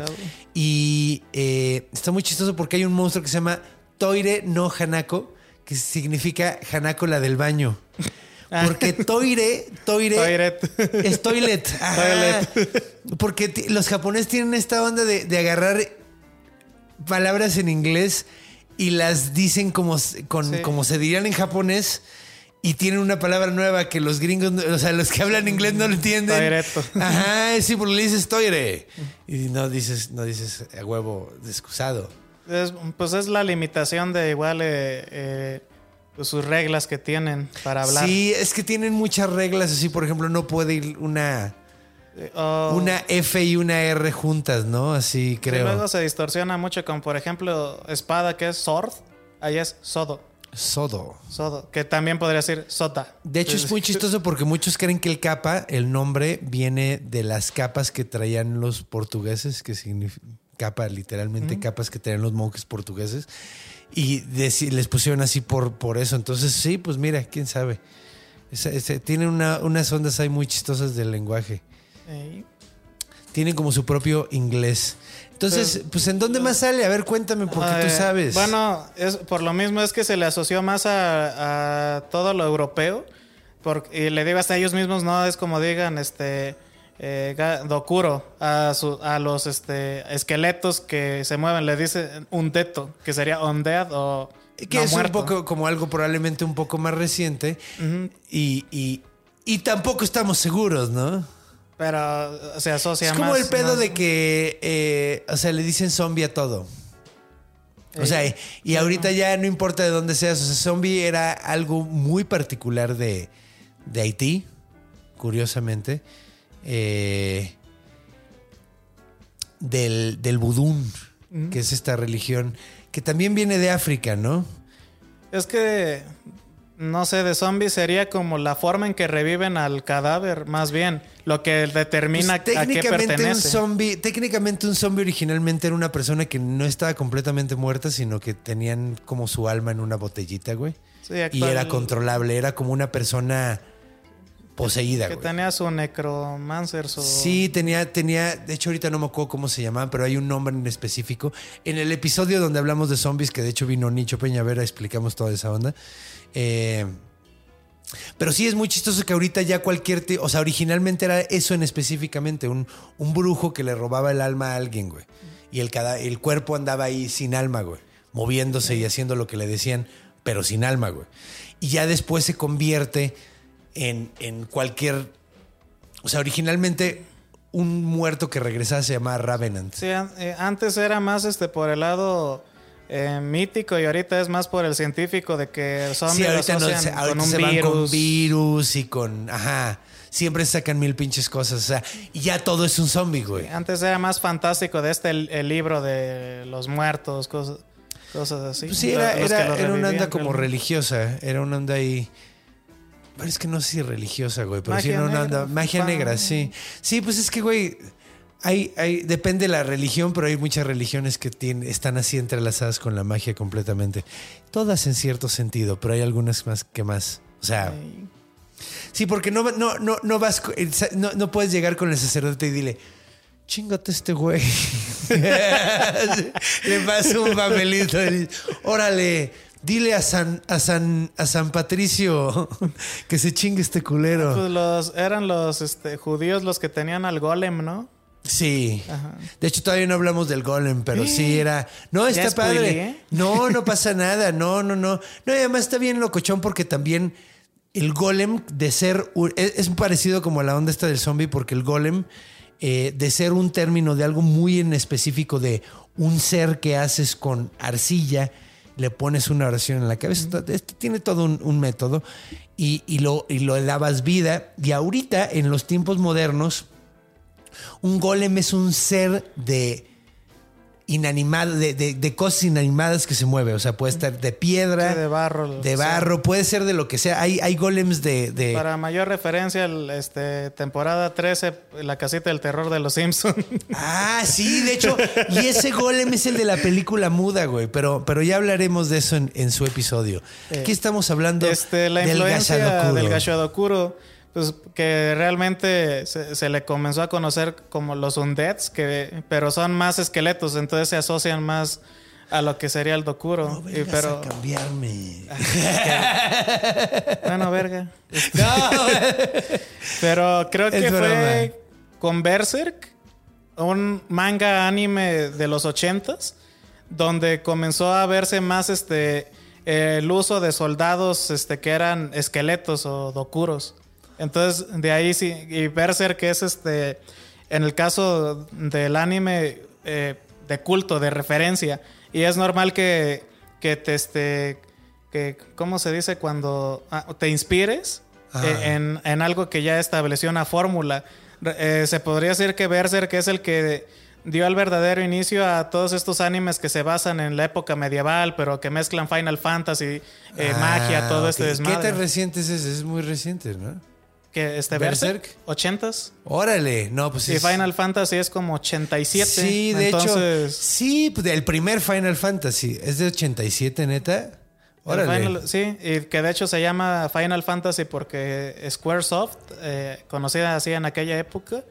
Y eh, está muy chistoso porque hay un monstruo que se llama Toire no Hanako, que significa Hanako la del baño. [LAUGHS] Porque Toire, Toire, Toilet. es toilet. [LAUGHS] Ajá. Porque los japoneses tienen esta onda de, de agarrar palabras en inglés y las dicen como, s- con, Sí. como se dirían en japonés y tienen una palabra nueva que los gringos, o sea, los que hablan inglés no lo entienden. Toireto. Ajá, sí, porque le dices toire y no dices, no dices a huevo excusado. Es- pues es la limitación de igual eh, eh, pues, sus reglas que tienen para hablar. Sí, es que tienen muchas reglas. Así, por ejemplo, no puede ir una, Eh, o- una F y una R juntas, ¿no? Así sí, creo. luego se distorsiona mucho con, por ejemplo, espada que es sword, ahí es sodo. Sodo. Sodo, que también podría decir sota. De hecho, es muy [LAUGHS] chistoso porque muchos creen que el capa, el nombre, viene de las capas que traían los portugueses, que significa capa, literalmente capas que traían los monjes portugueses. Y les pusieron así por, por eso. Entonces, sí, pues mira, quién sabe. Ese- tienen una- unas ondas ahí muy chistosas del lenguaje. Tienen como su propio inglés. Entonces, pues ¿en dónde más sale? A ver, cuéntame, porque tú Eh, sabes. Bueno, es, por lo mismo es que se le asoció más a, a todo lo europeo. Porque, y le digo hasta ellos mismos, no es como digan, este. eh, Dokuro a, su- a los este, esqueletos que se mueven, le dice un teto, que sería undead o. que no es muerto. un poco como algo probablemente un poco más reciente. y, y- y tampoco estamos seguros, ¿no? Pero se asocia es como más. el pedo más- de que, eh, o sea, le dicen zombie a todo. O sea, y, y ahorita ya no importa de dónde seas. O sea, zombie era algo muy particular de, de Haití, curiosamente. Eh, del, del vudún, que es esta religión, que también viene de África, ¿no? Es que, no sé, de zombies sería como la forma en que reviven al cadáver, más bien, lo que determina Pues, a qué técnicamente un pertenece. zombie, técnicamente un zombie originalmente era una persona que no estaba completamente muerta, sino que tenían como su alma en una botellita, güey. Sí, y actual- era controlable, era como una persona poseída, Que güey. tenía su necromancer, su... Sí, tenía, tenía, de hecho ahorita no me acuerdo cómo se llamaban, pero hay un nombre en específico. En el episodio donde hablamos de zombies, que de hecho vino Nicho Peñavera, explicamos toda esa onda. Eh, pero sí es muy chistoso que ahorita ya cualquier... O sea, originalmente era eso en específicamente, un, un brujo que le robaba el alma a alguien, güey. Y el, cada, el cuerpo andaba ahí sin alma, güey. Moviéndose y haciendo lo que le decían, pero sin alma, güey. Y ya después se convierte en, en cualquier... O sea, originalmente un muerto que regresaba se llamaba Ravenant. Sí, eh, antes era más este por el lado eh, mítico y ahorita es más por el científico de que el zombie Sí, lo ahorita, no, asocian ahorita con un se van virus. con virus y con... Ajá. Siempre sacan mil pinches cosas. O sea, y ya todo es un zombie, güey. Antes era más fantástico de este el, el libro de los muertos, cosas, cosas así. Pues sí, era, era, era una onda como realmente. religiosa. Era una onda ahí. Pero es que no sé si religiosa, güey. Pero sí era una negra, onda. Magia negra, sí. Sí, pues es que, güey. Hay, hay, depende de la religión, pero hay muchas religiones que tienen, están así entrelazadas con la magia completamente. Todas en cierto sentido, pero hay algunas más que más. O sea, Ay. sí, porque no, no, no, no vas, no, no puedes llegar con el sacerdote y dile, chingate este güey. [LAUGHS] Le paso un papelito. y, Órale, dile a San, a San, a San Patricio [LAUGHS] que se chingue este culero. Pues los, eran los este, judíos los que tenían al golem, ¿no? Sí. Ajá. De hecho, todavía no hablamos del golem, pero sí [GASPS] era. No, ¿Ya está padre. spoileé? No, no [LAUGHS] pasa nada. No, no, no. No, y además está bien locochón porque también el golem de ser. Es, parecido como a la onda esta del zombie, porque el golem eh, de ser un término de algo muy en específico de un ser que haces con arcilla. Le pones una oración en la cabeza. Esto tiene todo un, un método y, y lo, y lo dabas vida. Y ahorita, en los tiempos modernos, un golem es un ser de inanimado, de, de- de cosas inanimadas que se mueve. O sea, puede estar de piedra, Sí, de barro, de sea. barro, puede ser de lo que sea. Hay, hay golems de. de- Para mayor referencia, el, este, temporada 13, la casita del terror de los Simpsons. [LAUGHS] Ah, sí, de hecho. Y ese golem es el de la película muda, güey. Pero, pero ya hablaremos de eso en, en su episodio. Aquí estamos hablando este, la del influencia del pues que realmente se, se le comenzó a conocer como los undeads, que, pero son más esqueletos, entonces se asocian más a lo que sería el Dokuro. No Y- pero, a cambiarme. [LAUGHS] bueno, verga. No, [LAUGHS] Pero creo Es que broma. fue con Berserk, un manga anime de los ochentas, donde comenzó a verse más este el uso de soldados este, que eran esqueletos o dokuros. Entonces, de ahí sí, y Berserk que es este, en el caso del anime eh, de culto, de referencia, y es normal que, que te este que ¿cómo se dice cuando ah, te inspires eh, en, en algo que ya estableció una fórmula? Eh, se podría decir que Berserk es el que dio el verdadero inicio a todos estos animes que se basan en la época medieval, pero que mezclan Final Fantasy, eh, Ah, magia, todo este ok. desmadre. ¿Qué tan reciente es ese? Es muy reciente, ¿no? Que este Berserk? Berserk, 80s. Órale, no, pues Y es- Final Fantasy es como 87. Sí, de hecho, Entonces, sí, pues, el primer Final Fantasy es de 87, neta. Órale. Final- sí, y que de hecho se llama Final Fantasy porque Squaresoft, eh, conocida así en aquella época.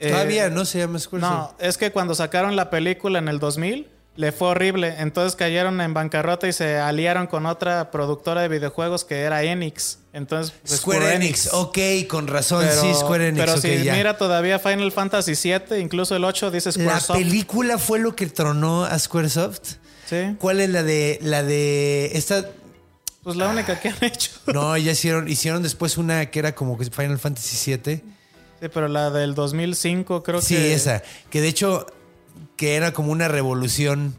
eh, Todavía no se llama Squaresoft. No, es que cuando sacaron la película en el 2000, le fue horrible. Entonces cayeron en bancarrota y se aliaron con otra productora de videojuegos que era Enix. Entonces, pues, Square Enix. ok, con razón, Pero, sí, Square Enix. pero si ya. mira todavía Final Fantasy 7, incluso el 8 dice La Squaresoft. película fue lo que tronó a Squaresoft. Sí, ¿Cuál es la de la de esta? pues la única que han hecho. [LAUGHS] No, ya hicieron hicieron después una que era como que Final Fantasy VII. Sí, pero la del 2005 creo Sí, que... esa. Que de hecho que era como una revolución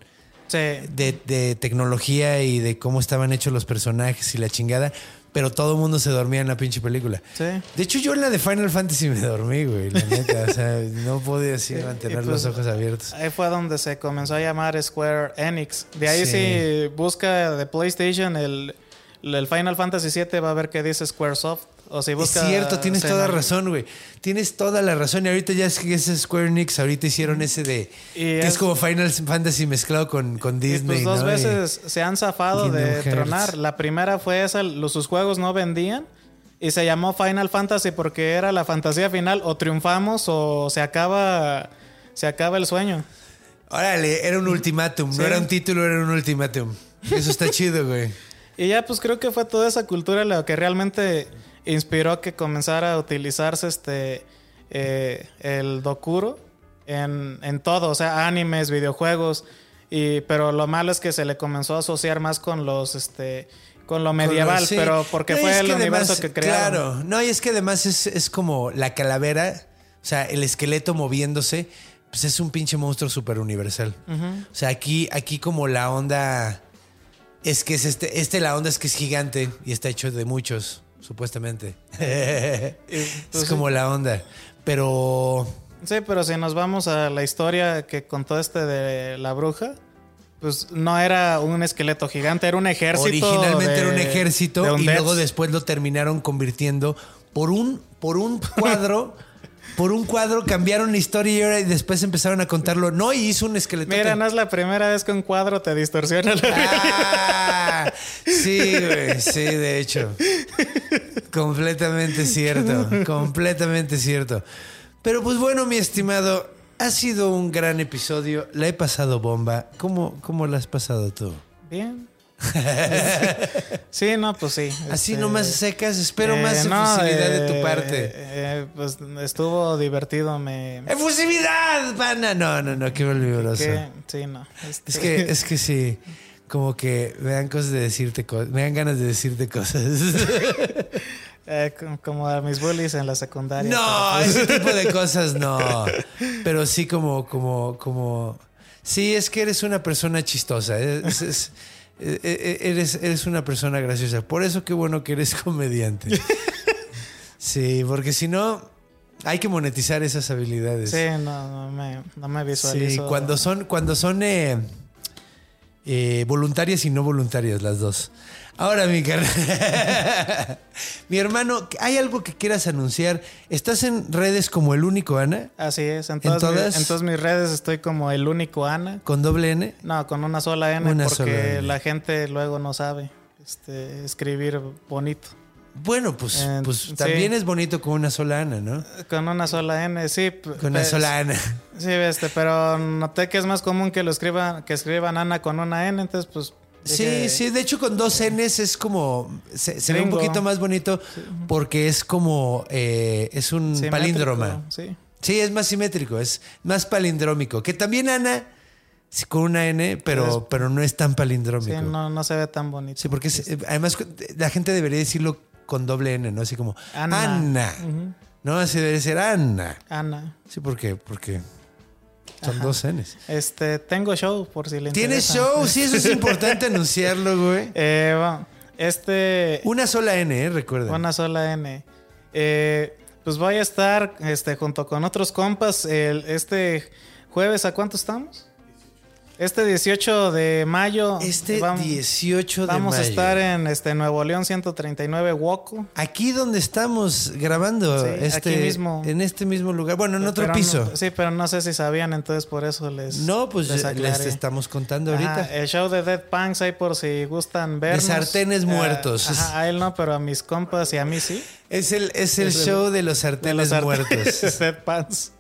Sí. de, de tecnología y de cómo estaban hechos los personajes y la chingada. Pero todo el mundo se dormía en la pinche película. Sí. De hecho, yo en la de Final Fantasy me dormí, güey, la neta. O sea, no podía así mantener y pues, los ojos abiertos. Ahí fue donde se comenzó a llamar Square Enix. De ahí Sí. si busca de PlayStation el, el Final Fantasy 7 va a ver que dice Squaresoft. O si busca... es cierto, tienes toda razón, güey. Tienes toda la razón. Y ahorita ya es que es Square Enix. Ahorita hicieron ese de. Y que es, es- como Final Fantasy mezclado con, con Y Disney. pues dos ¿no? veces se han zafado Kingdom de Hearts. tronar. La primera fue esa, los, sus juegos no vendían. Y se llamó Final Fantasy porque era la fantasía final. O triunfamos o se acaba, se acaba el sueño. Y, órale, era un ultimátum. Sí. No era un título, era un ultimátum. Eso está [LAUGHS] chido, güey. Y ya pues creo que fue toda esa cultura lo que realmente inspiró que comenzara a utilizarse este eh, el Dokuro en, en todo, o sea, animes, videojuegos. Y, pero lo malo es que se le comenzó a asociar más con los este con lo medieval, Con lo- sí. pero porque No, fue el que universo además- que crearon. Claro, no, y es que además es, es como la calavera, o sea, el esqueleto moviéndose, pues es un pinche monstruo súper universal. O sea, aquí, aquí como la onda es que es este, este la onda es que es gigante y está hecho de muchos, supuestamente. [LAUGHS] es como la onda. Pero Sí, pero si nos vamos a la historia que contó este de la bruja, pues no era un esqueleto gigante, era un ejército. originalmente de- era un ejército y luego después lo terminaron convirtiendo por un, por un cuadro. [LAUGHS] Por un cuadro cambiaron la historia y después empezaron a contarlo. No, y hizo un esqueleto. Mira, no es la primera vez que un cuadro te distorsiona la Ah, sí, güey, sí, de hecho. Completamente cierto, completamente cierto. Pero pues bueno, mi estimado, ha sido un gran episodio. La he pasado bomba. ¿Cómo, cómo la has pasado tú? Bien. [LAUGHS] sí, no, pues sí. Así este, nomás secas, espero más eh, no, efusividad de tu eh, parte. eh, pues estuvo divertido, me... ¡Efusividad, pana! No, no, no, qué que- sí, no. este, Es que, es que sí, como que me dan cosas de decirte cosas, me dan ganas de decirte cosas. [LAUGHS] eh, co- como a mis bullies en la secundaria. No, ese tipo de [LAUGHS] cosas no. Pero sí como, como, como. Sí, es que eres una persona chistosa. Es- es- eh, eh, eres, eres una persona graciosa. Por eso qué bueno que eres comediante. [LAUGHS] Sí, porque si no, hay que monetizar esas habilidades. Sí, no, no me, no me Sí, visualizo. cuando son, cuando son eh, eh, voluntarias y no voluntarias las dos. Ahora, mi carnal. [LAUGHS] mi hermano, ¿hay algo que quieras anunciar? ¿Estás en redes como el único Ana? Así es, en ¿En todas, mi- en todas mis redes estoy como el único Ana. ¿Con doble N? No, con una sola N Una porque sola N. la gente luego no sabe este, escribir bonito. Bueno, pues, pues sí. también es bonito con una sola Ana, ¿no? Con una sola N, sí. Con una pues, sola Ana. Sí, este, pero noté que es más común que lo escriban, que escriban Ana con una N, entonces pues. Sí, sí, de hecho con dos Ns es como, se, se ve un poquito más bonito porque es como, eh, es un simétrico, palíndroma. Sí. Sí, es más simétrico, es más palindrómico. Que también Ana, sí, con una N, pero, Es- pero no es tan Sí, palindrómico. Sí, no, no se ve tan bonito. porque es- eh, además la gente debería decirlo con doble N, ¿no? Así como Ana. Ana. No, así debería ser Ana. Ana. Sí, ¿por qué? Porque Son dos Ns. Este, tengo show, por si le ¿Tienes interesa. show? Sí, eso es [LAUGHS] importante anunciarlo, güey. Eh, bueno, este... Una sola N, ¿eh? Recuerden. Una sola N. Eh, pues voy a estar este, junto con otros compas el, este jueves. ¿A cuánto estamos? Este 18 de mayo. Este vam- 18 de Vamos mayo. a estar en este Nuevo León 139 Woco. Aquí donde estamos grabando, Sí, este, aquí mismo. en este mismo lugar. Bueno, en otro Pero piso. no- sí, pero no sé si sabían, entonces por eso les. No, pues les les, estamos contando Ajá, ahorita. el show de Dead Punks ahí por si gustan vernos. sartenes Eh, muertos. ajá, a él no, pero a mis compas y a mí sí. Es el, es el Es el- show de los De sartenes los sartenes muertos. [LAUGHS] Dead Punks.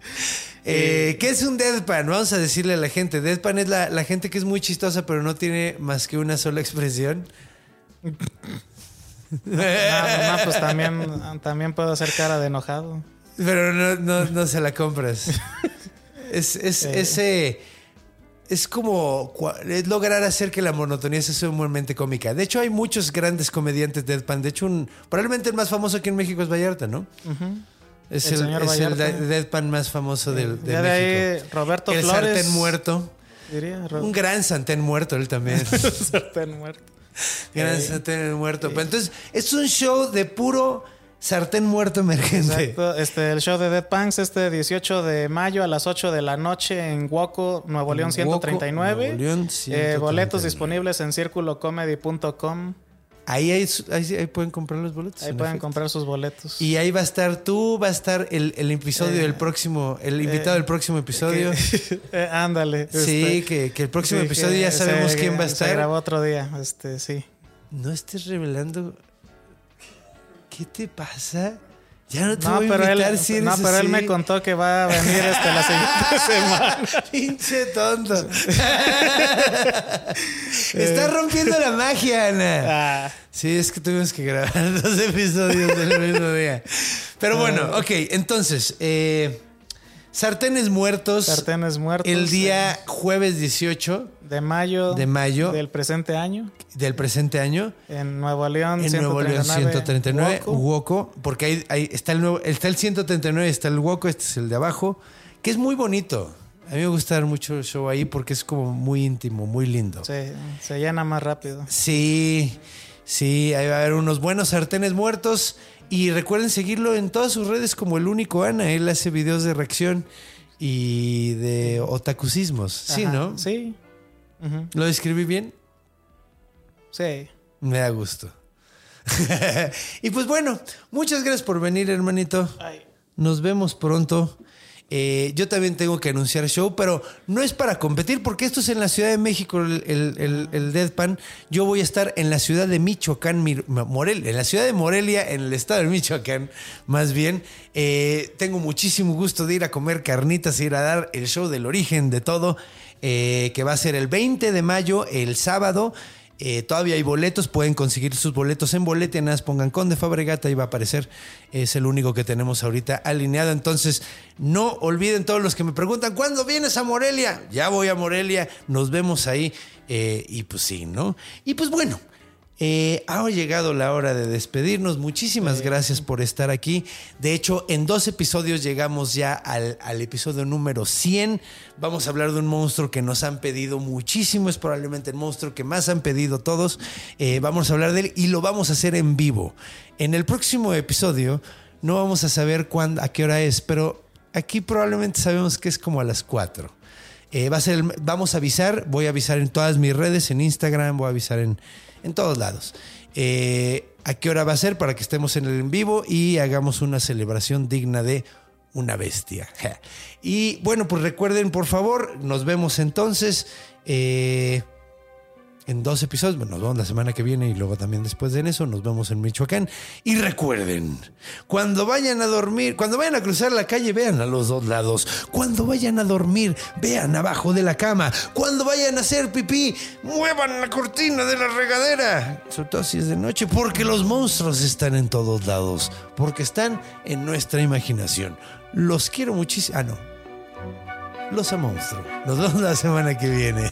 Eh, ¿Qué es un deadpan? Vamos a decirle a la gente. Deadpan es la, la gente que es muy chistosa, pero no tiene más que una sola expresión. No, no, pues también, también puedo hacer cara de enojado. Pero no, no, no se la compras. Es, es, ese- es como es lograr hacer que la monotonía sea sumamente cómica. De hecho, hay muchos grandes comediantes deadpan. De hecho, un, probablemente el más famoso aquí en México es Vallarta, ¿no? Es El el, es el de- deadpan más famoso del, de Ya de México. ahí, Roberto el Flores. sartén muerto. Diría, Un gran sartén muerto él también. [LAUGHS] sartén muerto. [LAUGHS] gran Eh, sartén muerto. Pero entonces, es un show de puro sartén muerto emergente. Exacto. Este, el show de Dead Punks este 18 de mayo a las 8 de la noche en Woco, Nuevo León En Woco, 139. Nuevo León, Eh, 139. boletos disponibles en circulocomedy.com. Ahí, hay ahí, ahí pueden comprar los boletos. Ahí en pueden efecto. comprar sus boletos. Y ahí va a estar tú, va a estar el, el episodio Eh, del próximo, el invitado del próximo episodio. Que- [LAUGHS] eh, ándale. sí, este, que, que el próximo sí, episodio ya sabemos se- quién va a Se estar. grabó otro día, este, sí. No estés revelando. ¿Qué te pasa? Ya no te No, voy a pero, él, si eres no, pero él me contó que va a venir este, la siguiente [LAUGHS] semana. Pinche tonto. [LAUGHS] Está rompiendo la magia, Ana. Ah, Sí, es que tuvimos que grabar [LAUGHS] dos episodios del mismo día. Pero bueno, ok, entonces, eh, sartenes muertos. sartenes muertos. El día jueves 18 de mayo, de mayo. del presente año del presente año. en Nuevo León. En Nuevo León 139, Woco. Woco, porque ahí, ahí está el nuevo, está el 139, está el Woco, este es el de abajo, que es muy bonito. A mí me gusta dar mucho el show ahí porque es como muy íntimo, muy lindo. Sí, se llena más rápido. Sí, sí, ahí va a haber unos buenos sartenes muertos. Y recuerden seguirlo en todas sus redes como el único Ana. Él hace videos de reacción y de otakusismos. Sí, ¿no? Sí. ¿Lo describí bien? Sí. Me da gusto. [LAUGHS] y pues bueno, muchas gracias por venir, hermanito. Ay. Nos vemos pronto. Eh, yo también tengo que anunciar show, pero no es para competir, porque esto es en la Ciudad de México, el, el, el- Deadpan. Yo voy a estar en la ciudad de Michoacán, Morelia, en la ciudad de Morelia, en el estado de Michoacán, más bien. Eh, tengo muchísimo gusto de ir a comer carnitas, ir a dar el show del origen de todo, eh, que va a ser el 20 de mayo, el sábado. Eh, todavía hay boletos, pueden conseguir sus boletos en Boletianas, pongan Conde Fabregata y va a aparecer. Es el único que tenemos ahorita alineado. Entonces, no olviden todos los que me preguntan, ¿cuándo vienes a Morelia? Ya voy a Morelia, nos vemos ahí. Eh, y pues sí, ¿no? Y pues bueno. Eh, ha llegado la hora de despedirnos. Muchísimas gracias por estar aquí. De hecho, en dos episodios llegamos ya al, al episodio número 100. Vamos a hablar de un monstruo que nos han pedido muchísimo. Es probablemente el monstruo que más han pedido todos. Eh, vamos a hablar de él y lo vamos a hacer en vivo. En el próximo episodio no vamos a saber cuándo, a qué hora es, pero aquí probablemente sabemos que es como a las 4. Eh, va a ser, vamos a avisar, voy a avisar en todas mis redes, en Instagram, voy a avisar en, en todos lados. Eh, a qué hora va a ser para que estemos en el en vivo y hagamos una celebración digna de una bestia. Y bueno, pues recuerden, por favor, nos vemos entonces. eh, en dos episodios. Bueno, nos vemos la semana que viene y luego también después de eso nos vemos en Michoacán. Y recuerden, cuando vayan a dormir, cuando vayan a cruzar la calle, vean a los dos lados. Cuando vayan a dormir, vean abajo de la cama. Cuando vayan a hacer pipí, muevan la cortina de la regadera. Sobre todo si es de noche, porque los monstruos están en todos lados. Porque están en nuestra imaginación. Los quiero muchísimo. Ah, no. Los a monstruo. Nos vemos la semana que viene.